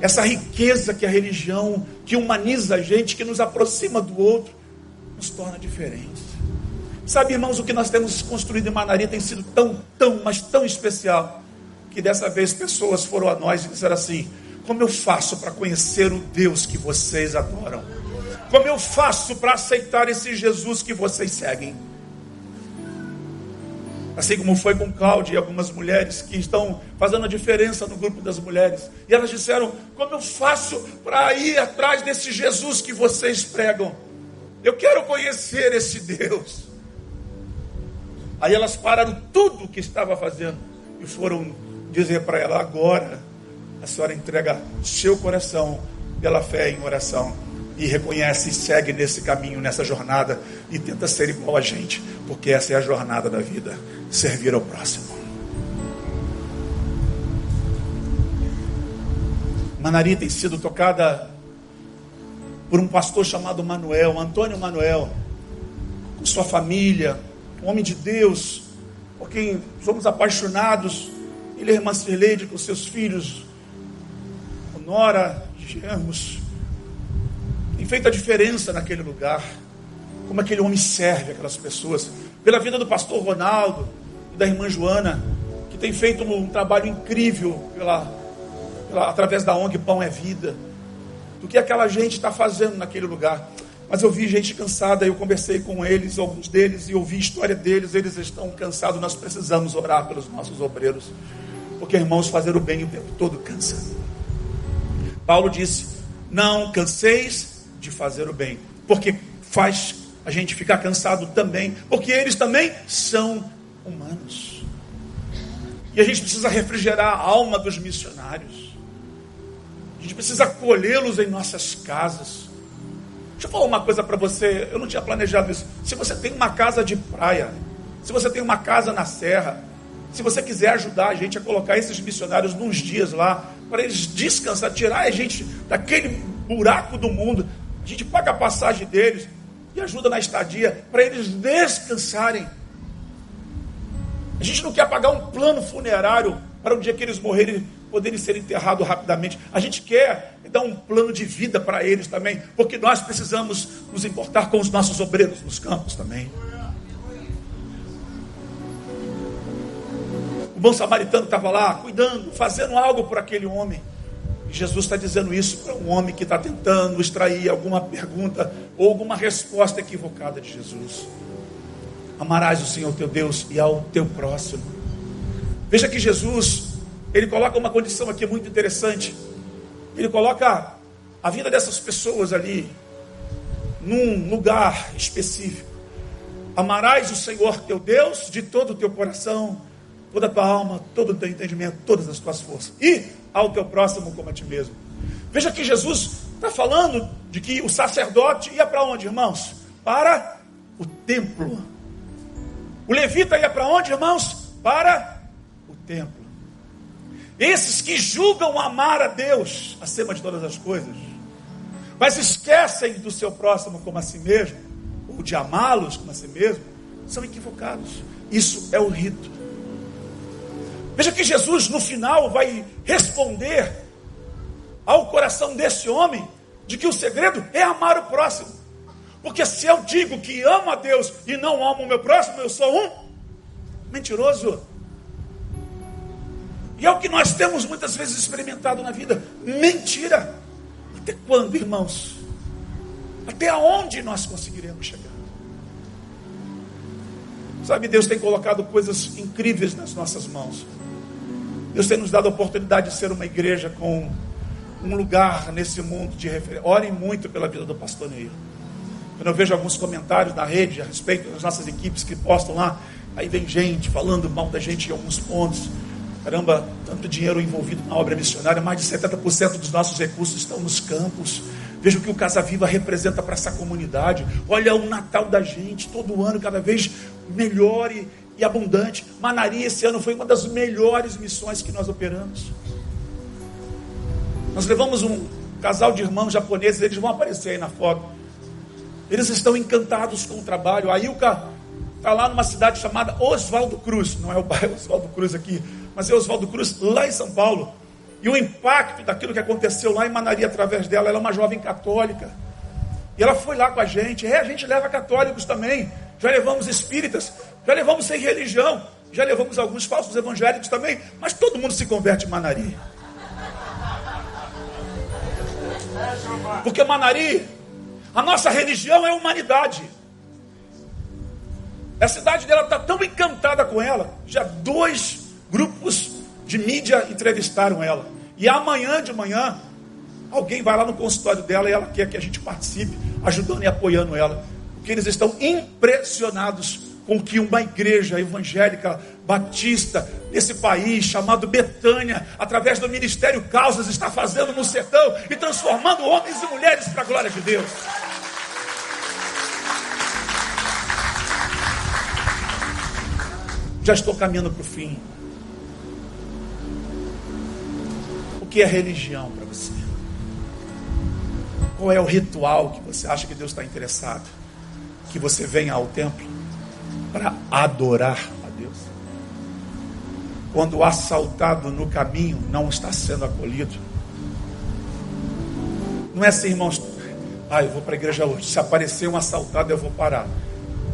Essa riqueza que a religião, que humaniza a gente, que nos aproxima do outro. nos torna diferentes. Sabe, irmãos, o que nós temos construído em Manaria tem sido tão, tão, mas tão especial, que dessa vez pessoas foram a nós e disseram assim: como eu faço para conhecer o Deus que vocês adoram? Como eu faço para aceitar esse Jesus que vocês seguem? Assim como foi com Cláudia e algumas mulheres que estão fazendo a diferença no grupo das mulheres. E elas disseram: Como eu faço para ir atrás desse Jesus que vocês pregam? Eu quero conhecer esse Deus. Aí elas pararam tudo o que estava fazendo e foram dizer para ela: Agora a senhora entrega seu coração pela fé em oração e reconhece e segue nesse caminho, nessa jornada e tenta ser igual a gente, porque essa é a jornada da vida, servir ao próximo. Manari tem sido tocada por um pastor chamado Manuel, Antônio Manuel, com sua família, um homem de Deus, por quem somos apaixonados. Ele é irmã Sirleide com seus filhos, Nora, Germos, tem feito a diferença naquele lugar. Como aquele homem serve aquelas pessoas. Pela vida do pastor Ronaldo e da irmã Joana, que tem feito um, um trabalho incrível pela, pela, através da ONG Pão é Vida. Do que aquela gente está fazendo naquele lugar. Mas eu vi gente cansada, eu conversei com eles, alguns deles, e ouvi a história deles, eles estão cansados, nós precisamos orar pelos nossos obreiros. Porque, irmãos, fazer o bem o tempo todo cansa. Paulo disse: Não canseis de fazer o bem, porque faz a gente ficar cansado também, porque eles também são humanos. E a gente precisa refrigerar a alma dos missionários. A gente precisa acolhê-los em nossas casas. Deixa eu falar uma coisa para você, eu não tinha planejado isso. Se você tem uma casa de praia, se você tem uma casa na serra, se você quiser ajudar a gente a colocar esses missionários nos dias lá, para eles descansar, tirar a gente daquele buraco do mundo, a gente paga a passagem deles e ajuda na estadia para eles descansarem. A gente não quer pagar um plano funerário para o dia que eles morrerem poderem ser enterrados rapidamente. A gente quer dar um plano de vida para eles também, porque nós precisamos nos importar com os nossos obreiros nos campos também. O bom samaritano estava lá cuidando, fazendo algo por aquele homem. Jesus está dizendo isso para um homem que está tentando extrair alguma pergunta ou alguma resposta equivocada de Jesus. Amarás o Senhor teu Deus e ao teu próximo. Veja que Jesus, ele coloca uma condição aqui muito interessante. Ele coloca a vida dessas pessoas ali num lugar específico. Amarás o Senhor teu Deus de todo o teu coração, toda a tua alma, todo o teu entendimento, todas as tuas forças. E ao teu próximo como a ti mesmo. Veja que Jesus está falando de que o sacerdote ia para onde, irmãos? Para o templo. O levita ia para onde, irmãos? Para o templo. Esses que julgam amar a Deus acima de todas as coisas, mas esquecem do seu próximo como a si mesmo, ou de amá-los como a si mesmo, são equivocados. Isso é o rito. Veja que Jesus, no final, vai responder ao coração desse homem de que o segredo é amar o próximo. Porque se eu digo que amo a Deus e não amo o meu próximo, eu sou um mentiroso. E é o que nós temos muitas vezes experimentado na vida: mentira. Até quando, irmãos? Até aonde nós conseguiremos chegar? Sabe, Deus tem colocado coisas incríveis nas nossas mãos. Deus tem nos dado a oportunidade de ser uma igreja com um lugar nesse mundo de referência. Orem muito pela vida do pastor Neil. Quando eu vejo alguns comentários na rede a respeito das nossas equipes que postam lá, aí vem gente falando mal da gente em alguns pontos. Caramba, tanto dinheiro envolvido na obra missionária, mais de 70% dos nossos recursos estão nos campos. Veja o que o Casa Viva representa para essa comunidade. Olha o Natal da gente, todo ano, cada vez melhor e, e abundante. Manaria esse ano foi uma das melhores missões que nós operamos. Nós levamos um casal de irmãos japoneses, eles vão aparecer aí na foto. Eles estão encantados com o trabalho. A Ilka está lá numa cidade chamada Oswaldo Cruz, não é o bairro Oswaldo Cruz aqui, mas é Oswaldo Cruz, lá em São Paulo. E o impacto daquilo que aconteceu lá em Manaria através dela, ela é uma jovem católica E ela foi lá com a gente. É, a gente leva católicos também. Já levamos espíritas, já levamos sem religião, já levamos alguns falsos evangélicos também, mas todo mundo se converte em Manari. Porque Manari, a nossa religião é humanidade. A cidade dela está tão encantada com ela. Já dois grupos de mídia entrevistaram ela. E amanhã de manhã, alguém vai lá no consultório dela e ela quer que a gente participe, ajudando e apoiando ela. Porque eles estão impressionados com que uma igreja evangélica batista nesse país chamado Betânia, através do ministério Causas, está fazendo no sertão e transformando homens e mulheres para a glória de Deus. Já estou caminhando para o fim. O que é religião para você? Qual é o ritual que você acha que Deus está interessado? Que você venha ao templo? Para adorar a Deus. Quando o assaltado no caminho não está sendo acolhido. Não é assim, irmãos. Ah, eu vou para a igreja hoje. Se aparecer um assaltado, eu vou parar.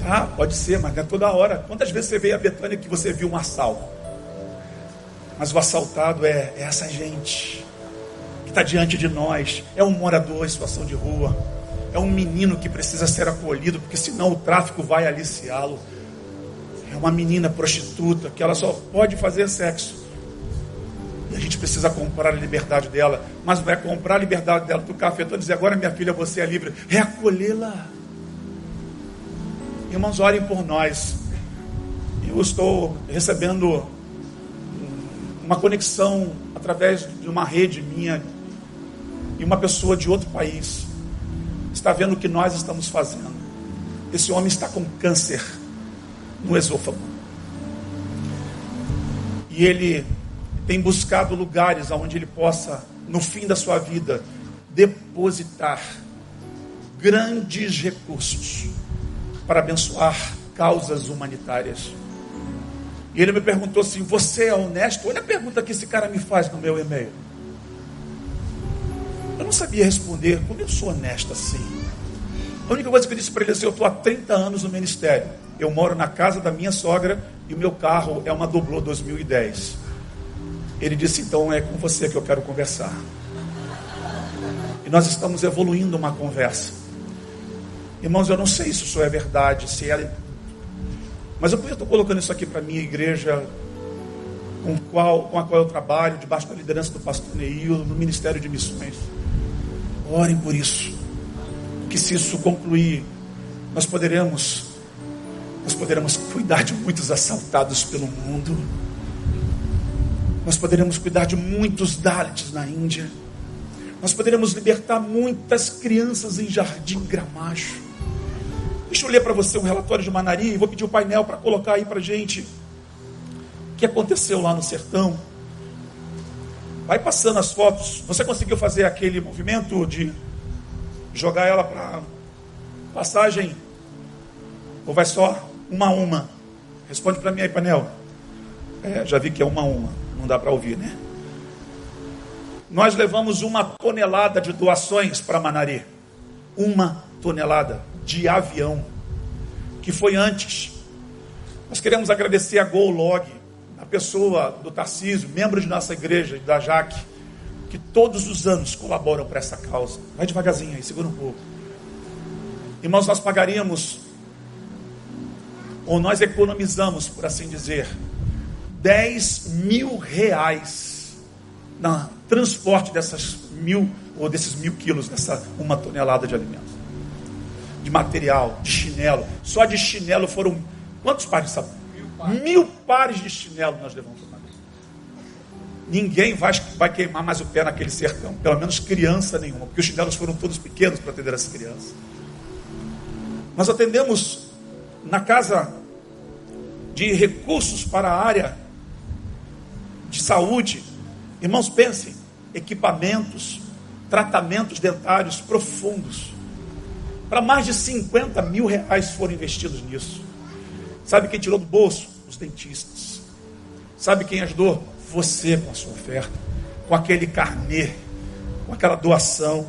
Tá, pode ser, mas não é toda hora. Quantas vezes você veio a Betânia que você viu um assalto? Mas o assaltado é, é essa gente que está diante de nós. É um morador em situação de rua. É um menino que precisa ser acolhido, porque senão o tráfico vai aliciá-lo é uma menina prostituta que ela só pode fazer sexo. E a gente precisa comprar a liberdade dela. Mas não é comprar a liberdade dela do cafetão e dizer, agora minha filha, você é livre. É acolhê-la. Irmãos, orem por nós. Eu estou recebendo uma conexão através de uma rede minha e uma pessoa de outro país está vendo o que nós estamos fazendo. Esse homem está com câncer no esôfago. E ele tem buscado lugares onde ele possa, no fim da sua vida, depositar grandes recursos para abençoar causas humanitárias. E ele me perguntou assim: Você é honesto? Olha a pergunta que esse cara me faz no meu e-mail. Eu não sabia responder como eu sou honesto assim. A única coisa que eu disse para ele é assim: Eu estou há 30 anos no ministério. Eu moro na casa da minha sogra e o meu carro é uma Doblô 2010. Ele disse: Então é com você que eu quero conversar. E nós estamos evoluindo uma conversa. Irmãos, eu não sei se isso é verdade, se é. Mas eu estou colocando isso aqui para a minha igreja, com, qual, com a qual eu trabalho, debaixo da liderança do pastor Neil, no Ministério de Missões. Orem por isso. Que se isso concluir, nós poderemos nós poderemos cuidar de muitos assaltados pelo mundo. Nós poderemos cuidar de muitos Dalits na Índia. Nós poderemos libertar muitas crianças em Jardim Gramacho. Deixa eu ler para você um relatório de Manari e vou pedir o painel para colocar aí para gente o que aconteceu lá no sertão. Vai passando as fotos. Você conseguiu fazer aquele movimento de jogar ela para passagem? Ou vai só uma a uma. Responde para mim aí, Panel. É, já vi que é uma a uma. Não dá para ouvir, né? Nós levamos uma tonelada de doações para Manari. Uma tonelada de avião. Que foi antes. Nós queremos agradecer a GoLog, pessoa do Tarcísio, membro de nossa igreja, da Jaque, que todos os anos colaboram para essa causa. Vai devagarzinho aí, segura um pouco. Irmãos, nós pagaríamos ou nós economizamos, por assim dizer, 10 mil reais no transporte dessas mil ou desses mil quilos, dessa uma tonelada de alimentos, de material, de chinelo. Só de chinelo foram quantos pares de sapato? Mil pares. de chinelo nós levamos para Ninguém vai, vai queimar mais o pé naquele sertão, pelo menos criança nenhuma, porque os chinelos foram todos pequenos para atender as crianças. Nós atendemos na casa de recursos para a área de saúde. Irmãos, pensem: equipamentos, tratamentos dentários profundos. Para mais de 50 mil reais foram investidos nisso. Sabe quem tirou do bolso? Os dentistas. Sabe quem ajudou? Você com a sua oferta, com aquele carnê, com aquela doação.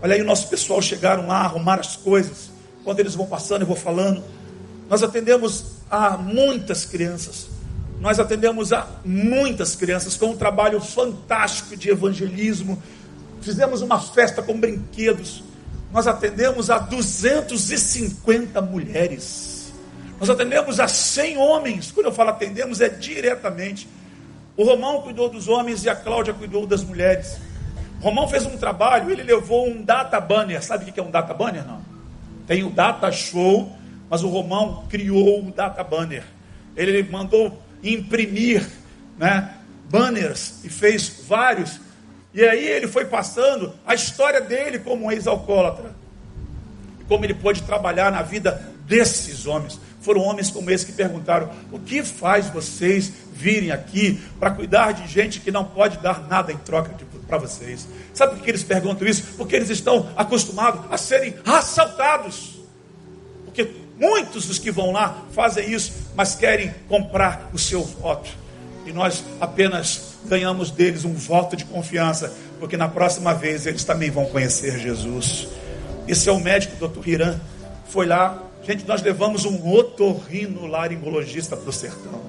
Olha aí, o nosso pessoal chegaram lá, arrumaram as coisas. Quando eles vão passando, eu vou falando. Nós atendemos a muitas crianças. Nós atendemos a muitas crianças com um trabalho fantástico de evangelismo. Fizemos uma festa com brinquedos. Nós atendemos a 250 mulheres. Nós atendemos a 100 homens. Quando eu falo atendemos, é diretamente. O Romão cuidou dos homens e a Cláudia cuidou das mulheres. O Romão fez um trabalho, ele levou um data banner. Sabe o que é um data banner? Não. Tem o data show, mas o Romão criou o data banner. Ele mandou imprimir né, banners e fez vários. E aí ele foi passando a história dele como um ex-alcoólatra. Como ele pôde trabalhar na vida desses homens. Foram homens como esse que perguntaram: o que faz vocês virem aqui para cuidar de gente que não pode dar nada em troca para vocês? Sabe por que eles perguntam isso? Porque eles estão acostumados a serem assaltados. Porque muitos dos que vão lá fazem isso, mas querem comprar o seu voto. E nós apenas ganhamos deles um voto de confiança, porque na próxima vez eles também vão conhecer Jesus. Esse é o médico, doutor Hiran, foi lá. Gente, nós levamos um otorrinolaringologista para o sertão.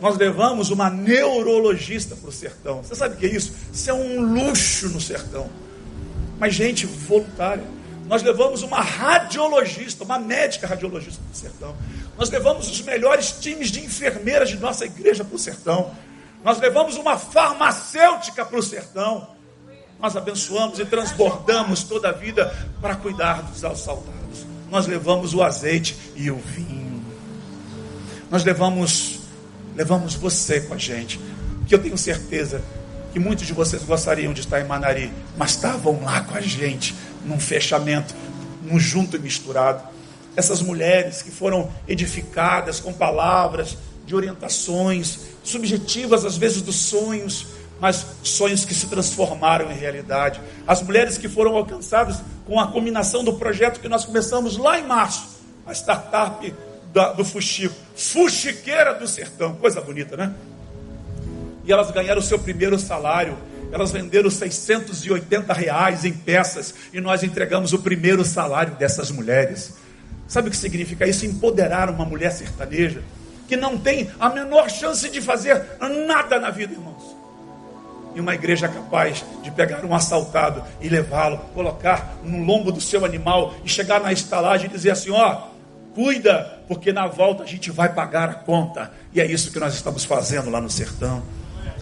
Nós levamos uma neurologista para o sertão. Você sabe o que é isso? Isso é um luxo no sertão. Mas gente voluntária. Nós levamos uma radiologista, uma médica radiologista para o sertão. Nós levamos os melhores times de enfermeiras de nossa igreja para o sertão. Nós levamos uma farmacêutica para o sertão. Nós abençoamos e transbordamos toda a vida para cuidar dos assaltados. Nós levamos o azeite e o vinho. Nós levamos, levamos você com a gente. Que eu tenho certeza que muitos de vocês gostariam de estar em Manari, mas estavam lá com a gente, num fechamento, num junto e misturado. Essas mulheres que foram edificadas com palavras de orientações, subjetivas às vezes dos sonhos, mas sonhos que se transformaram em realidade. As mulheres que foram alcançadas com a combinação do projeto que nós começamos lá em março, a startup da, do Fuxico, Fuxiqueira do Sertão, coisa bonita, né? E elas ganharam o seu primeiro salário. Elas venderam 680 reais em peças e nós entregamos o primeiro salário dessas mulheres. Sabe o que significa isso? Empoderar uma mulher sertaneja que não tem a menor chance de fazer nada na vida, irmãos. E uma igreja capaz de pegar um assaltado e levá-lo, colocar no lombo do seu animal e chegar na estalagem e dizer assim: ó, cuida, porque na volta a gente vai pagar a conta. E é isso que nós estamos fazendo lá no sertão.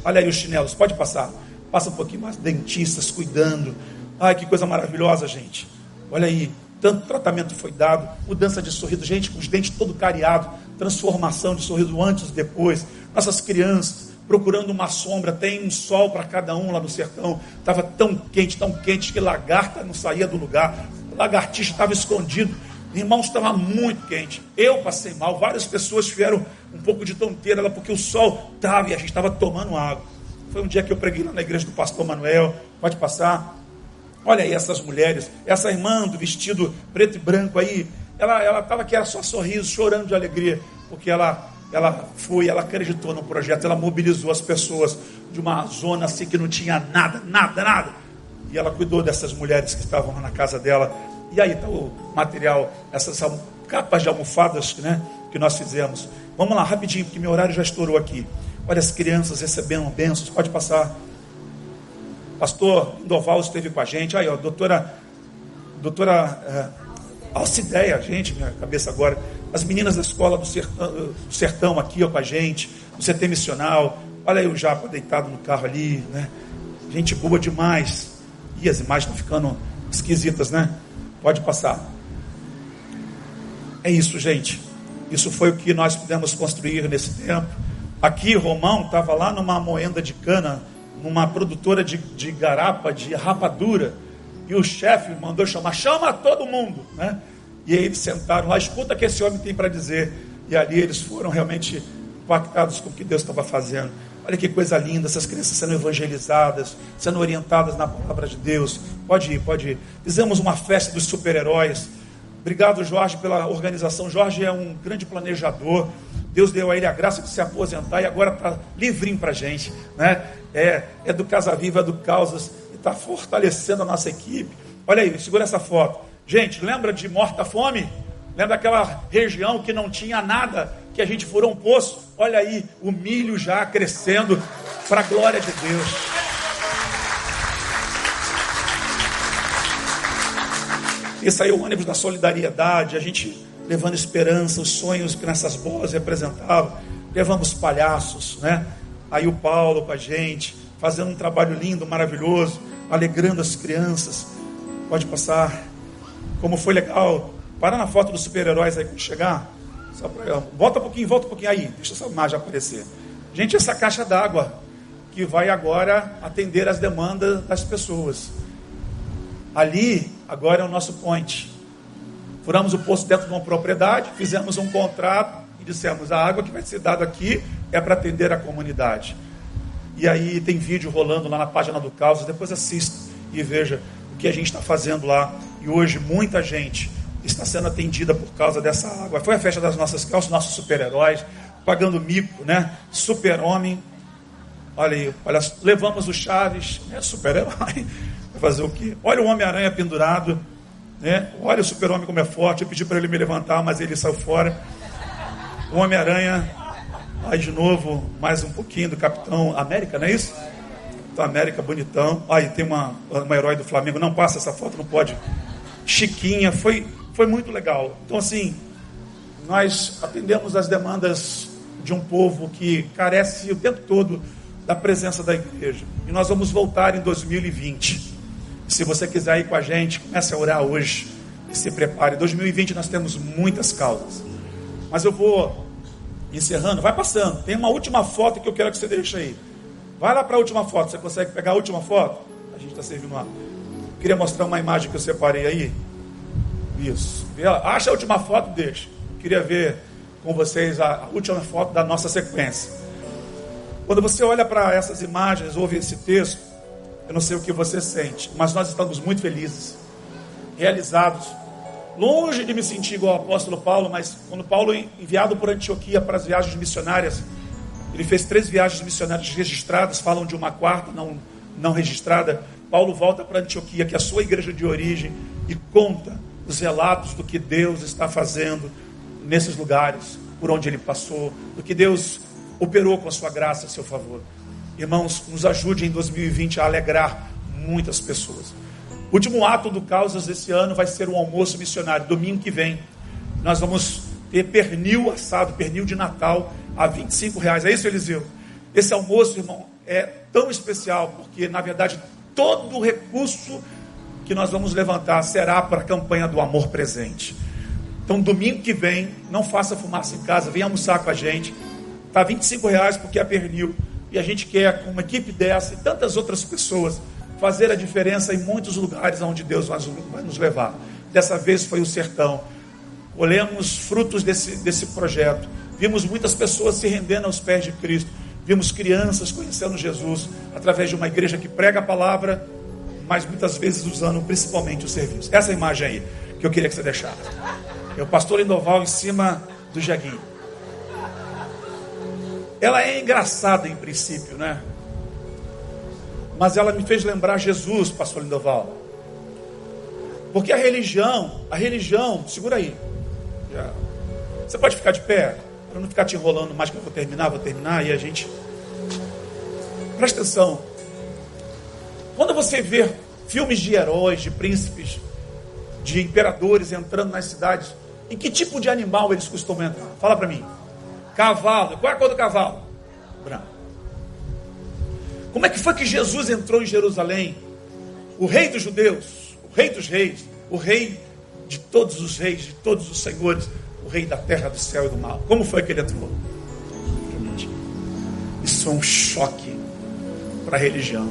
Olha aí os chinelos, pode passar. Passa um pouquinho mais. Dentistas cuidando. Ai, que coisa maravilhosa, gente. Olha aí, tanto tratamento foi dado, mudança de sorriso, gente com os dentes todo cariado, transformação de sorriso antes e depois. Nossas crianças procurando uma sombra, tem um sol para cada um lá no sertão. Estava tão quente, tão quente que lagarta não saía do lugar. Lagartixa estava escondido. Irmãos, estava muito quente. Eu passei mal. Várias pessoas tiveram um pouco de tonteira lá porque o sol estava e a gente estava tomando água. Foi um dia que eu preguei lá na igreja do pastor Manuel. Pode passar. Olha aí essas mulheres, essa irmã do vestido preto e branco aí, ela ela estava que era só sorriso, chorando de alegria, porque ela ela foi, ela acreditou no projeto, ela mobilizou as pessoas de uma zona assim que não tinha nada, nada, nada. E ela cuidou dessas mulheres que estavam na casa dela. E aí está o material, essas capas de almofadas né, que nós fizemos. Vamos lá, rapidinho, porque meu horário já estourou aqui. Olha as crianças recebendo bênçãos, pode passar. Pastor Doval esteve com a gente. Aí, ó, doutora, doutora é, Alcideia, gente, minha cabeça agora. As meninas da escola do sertão, do sertão aqui ó, com a gente, do CT missional. Olha aí o Japa deitado no carro ali, né? Gente boa demais. E as imagens estão ficando esquisitas, né? Pode passar. É isso, gente. Isso foi o que nós pudemos construir nesse tempo. Aqui, Romão estava lá numa moenda de cana numa produtora de, de garapa, de rapadura, e o chefe mandou chamar, chama todo mundo, né? E aí eles sentaram lá, escuta o que esse homem tem para dizer. E ali eles foram realmente impactados com o que Deus estava fazendo. Olha que coisa linda, essas crianças sendo evangelizadas, sendo orientadas na palavra de Deus. Pode ir, pode ir. Fizemos uma festa dos super-heróis. Obrigado, Jorge, pela organização. Jorge é um grande planejador. Deus deu a ele a graça de se aposentar e agora está livrinho para a gente. Né? É, é do Casa Viva, é do Causas, e está fortalecendo a nossa equipe. Olha aí, segura essa foto. Gente, lembra de Morta Fome? Lembra daquela região que não tinha nada, que a gente furou um poço? Olha aí, o milho já crescendo para a glória de Deus. Esse aí o ônibus da solidariedade, a gente levando esperança, os sonhos que nessas bolas representavam. Levamos palhaços, né? Aí o Paulo com a gente, fazendo um trabalho lindo, maravilhoso, alegrando as crianças. Pode passar. Como foi legal. Para na foto dos super-heróis aí quando chegar. Só pra, volta um pouquinho, volta um pouquinho aí. Deixa essa imagem aparecer. Gente, essa caixa d'água que vai agora atender as demandas das pessoas. Ali, agora é o nosso point. Furamos o poço dentro de uma propriedade, fizemos um contrato e dissemos: a água que vai ser dada aqui é para atender a comunidade. E aí tem vídeo rolando lá na página do Caos, depois assista e veja o que a gente está fazendo lá. E hoje muita gente está sendo atendida por causa dessa água. Foi a festa das nossas calças, nossos super-heróis, pagando mico, né? Super-homem. Olha aí, olha, levamos o Chaves, né? Super-herói. (laughs) Vai fazer o quê? Olha o Homem-Aranha pendurado, né? Olha o super-homem como é forte. Eu pedi para ele me levantar, mas ele saiu fora. O Homem-Aranha Aí de novo, mais um pouquinho do Capitão América, não é isso? Capitão América, bonitão. Aí tem uma, uma herói do Flamengo. Não passa essa foto, não pode. Chiquinha, foi, foi muito legal. Então, assim, nós atendemos as demandas de um povo que carece o tempo todo da presença da igreja. E nós vamos voltar em 2020. Se você quiser ir com a gente, comece a orar hoje e se prepare. Em 2020 nós temos muitas causas. Mas eu vou encerrando, vai passando. Tem uma última foto que eu quero que você deixe aí. Vai lá para a última foto. Você consegue pegar a última foto? A gente está servindo lá. Queria mostrar uma imagem que eu separei aí. Isso. Acha a última foto, deixa. Queria ver com vocês a última foto da nossa sequência. Quando você olha para essas imagens, ouve esse texto, eu não sei o que você sente, mas nós estamos muito felizes, realizados longe de me sentir igual ao apóstolo Paulo, mas quando Paulo, enviado por Antioquia para as viagens missionárias, ele fez três viagens missionárias registradas, falam de uma quarta não, não registrada. Paulo volta para Antioquia, que é a sua igreja de origem, e conta os relatos do que Deus está fazendo nesses lugares, por onde ele passou, do que Deus operou com a sua graça a seu favor. Irmãos, nos ajude em 2020 a alegrar muitas pessoas. O último ato do Causas desse ano vai ser um almoço missionário, domingo que vem. Nós vamos ter pernil assado, pernil de Natal, a 25 reais. É isso, Eliseu? Esse almoço, irmão, é tão especial, porque na verdade todo o recurso que nós vamos levantar será para a campanha do amor presente. Então, domingo que vem, não faça fumaça em casa, venha almoçar com a gente. Está 25 reais porque é pernil. E a gente quer, com uma equipe dessa e tantas outras pessoas, fazer a diferença em muitos lugares onde Deus vai nos levar. Dessa vez foi o sertão. Olhamos frutos desse, desse projeto. Vimos muitas pessoas se rendendo aos pés de Cristo. Vimos crianças conhecendo Jesus através de uma igreja que prega a palavra, mas muitas vezes usando principalmente o serviço. Essa imagem aí que eu queria que você deixasse. É o pastor Indoval em cima do Jaguinho. Ela é engraçada em princípio, né? mas ela me fez lembrar Jesus, pastor Lindoval. Porque a religião, a religião, segura aí. Você pode ficar de pé, para não ficar te enrolando mais que eu vou terminar, vou terminar e a gente. Presta atenção. Quando você vê filmes de heróis, de príncipes, de imperadores entrando nas cidades, em que tipo de animal eles costumam entrar? Fala para mim. Cavalo. Qual é a cor do cavalo? Branco. Como é que foi que Jesus entrou em Jerusalém? O rei dos judeus, o rei dos reis, o rei de todos os reis, de todos os senhores, o rei da terra, do céu e do mar. Como foi que ele entrou? Isso é um choque para a religião.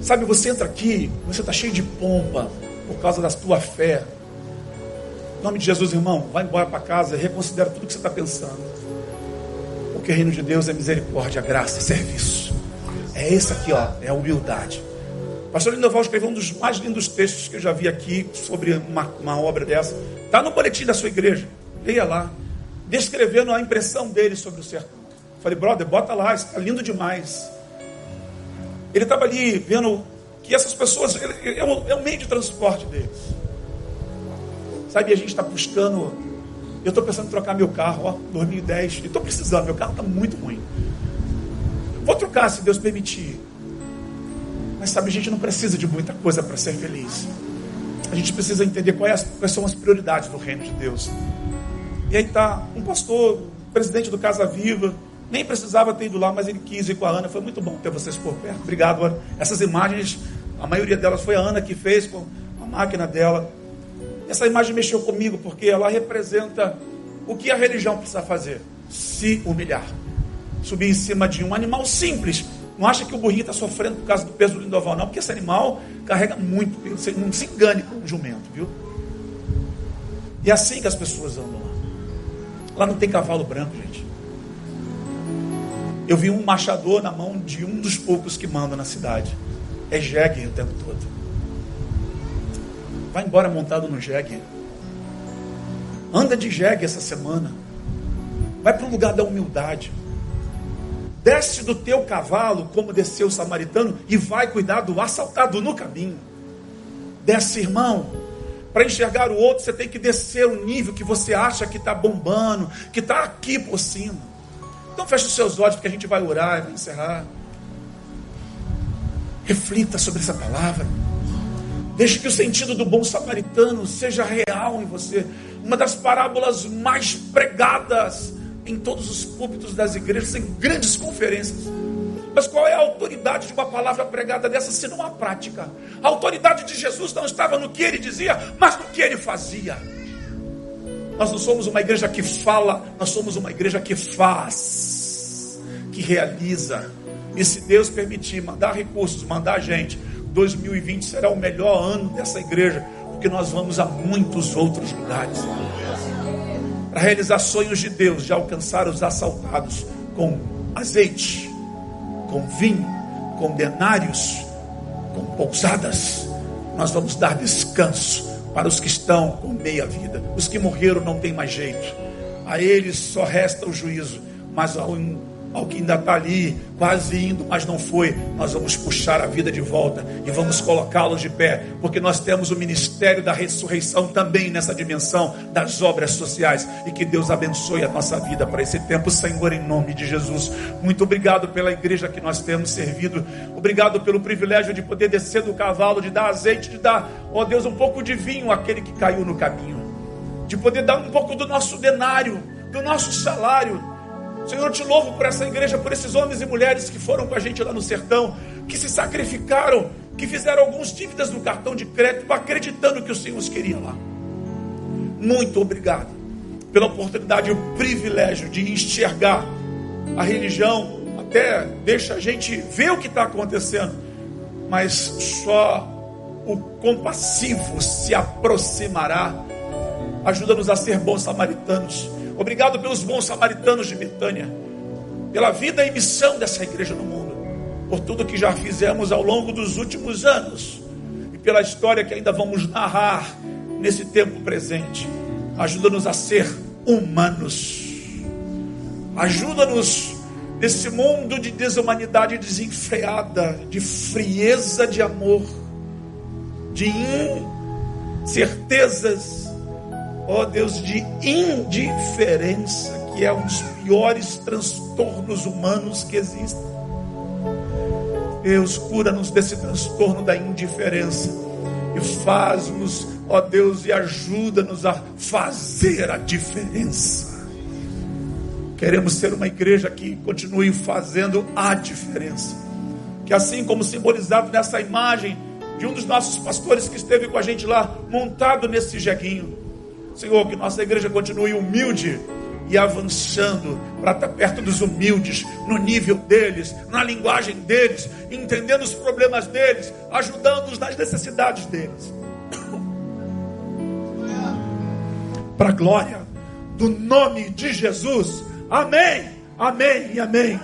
Sabe, você entra aqui, você está cheio de pompa por causa da tua fé. Em nome de Jesus, irmão, vai embora para casa e reconsidera tudo que você está pensando. Porque o reino de Deus é misericórdia, graça serviço. É esse aqui, ó, é a humildade. Pastor Lindoval escreveu um dos mais lindos textos que eu já vi aqui sobre uma, uma obra dessa. Está no boletim da sua igreja. Leia lá. Descrevendo a impressão dele sobre o sertão. Falei, brother, bota lá, está lindo demais. Ele estava ali vendo que essas pessoas, é o, é o meio de transporte deles. Sabe, a gente está buscando. Eu estou pensando em trocar meu carro, ó, 2010. E estou precisando, meu carro está muito ruim. Vou trocar se Deus permitir. Mas sabe, a gente não precisa de muita coisa para ser feliz. A gente precisa entender quais, são as prioridades do reino de Deus. E aí está um pastor, presidente do Casa Viva, nem precisava ter ido lá, mas ele quis ir com a Ana. Foi muito bom ter vocês por perto. Obrigado, Ana. Essas imagens, a maioria delas foi a Ana que fez com a máquina dela. Essa imagem mexeu comigo porque ela representa o que a religião precisa fazer: se humilhar. Subir em cima de um animal simples. Não acha que o burrinho está sofrendo por causa do peso do lindoval, não, porque esse animal carrega muito peso. Não se engane com o jumento, viu? E é assim que as pessoas andam lá. Lá não tem cavalo branco, gente. Eu vi um machador na mão de um dos poucos que mandam na cidade. É jegue o tempo todo. Vai embora montado no jegue. Anda de jegue essa semana. Vai para o lugar da humildade. Desce do teu cavalo, como desceu o samaritano, e vai cuidar do assaltado no caminho. Desce, irmão. Para enxergar o outro, você tem que descer o nível que você acha que está bombando, que está aqui por cima. Então feche os seus olhos, porque a gente vai orar e vai encerrar. Reflita sobre essa palavra. Deixe que o sentido do bom samaritano seja real em você. Uma das parábolas mais pregadas em todos os púlpitos das igrejas, em grandes conferências. Mas qual é a autoridade de uma palavra pregada dessa se não a prática? A autoridade de Jesus não estava no que ele dizia, mas no que ele fazia. Nós não somos uma igreja que fala, nós somos uma igreja que faz, que realiza. E se Deus permitir mandar recursos, mandar gente, 2020 será o melhor ano dessa igreja, porque nós vamos a muitos outros lugares para realizar sonhos de Deus, de alcançar os assaltados com azeite, com vinho, com denários, com pousadas. Nós vamos dar descanso para os que estão com meia vida. Os que morreram não tem mais jeito. A eles só resta o juízo. Mas ao que ainda está ali, quase indo, mas não foi, nós vamos puxar a vida de volta e vamos colocá-los de pé, porque nós temos o ministério da ressurreição também nessa dimensão das obras sociais. E que Deus abençoe a nossa vida para esse tempo, Senhor, em nome de Jesus. Muito obrigado pela igreja que nós temos servido, obrigado pelo privilégio de poder descer do cavalo, de dar azeite, de dar, ó Deus, um pouco de vinho àquele que caiu no caminho, de poder dar um pouco do nosso denário, do nosso salário Senhor, eu te louvo por essa igreja, por esses homens e mulheres que foram com a gente lá no sertão, que se sacrificaram, que fizeram alguns dívidas no cartão de crédito, acreditando que o Senhor os queria lá. Muito obrigado pela oportunidade e o privilégio de enxergar a religião, até deixa a gente ver o que está acontecendo, mas só o compassivo se aproximará. Ajuda-nos a ser bons samaritanos Obrigado pelos bons samaritanos de Betânia, pela vida e missão dessa igreja no mundo, por tudo que já fizemos ao longo dos últimos anos e pela história que ainda vamos narrar nesse tempo presente. Ajuda-nos a ser humanos. Ajuda-nos nesse mundo de desumanidade desenfreada, de frieza de amor, de incertezas ó Deus, de indiferença, que é um dos piores transtornos humanos que existem. Deus, cura-nos desse transtorno da indiferença e faz-nos, ó Deus, e ajuda-nos a fazer a diferença. Queremos ser uma igreja que continue fazendo a diferença. Que assim como simbolizado nessa imagem de um dos nossos pastores que esteve com a gente lá, montado nesse jeguinho, Senhor, que nossa igreja continue humilde e avançando para estar perto dos humildes, no nível deles, na linguagem deles, entendendo os problemas deles, ajudando-os nas necessidades deles. Para a glória do nome de Jesus. Amém, amém e amém.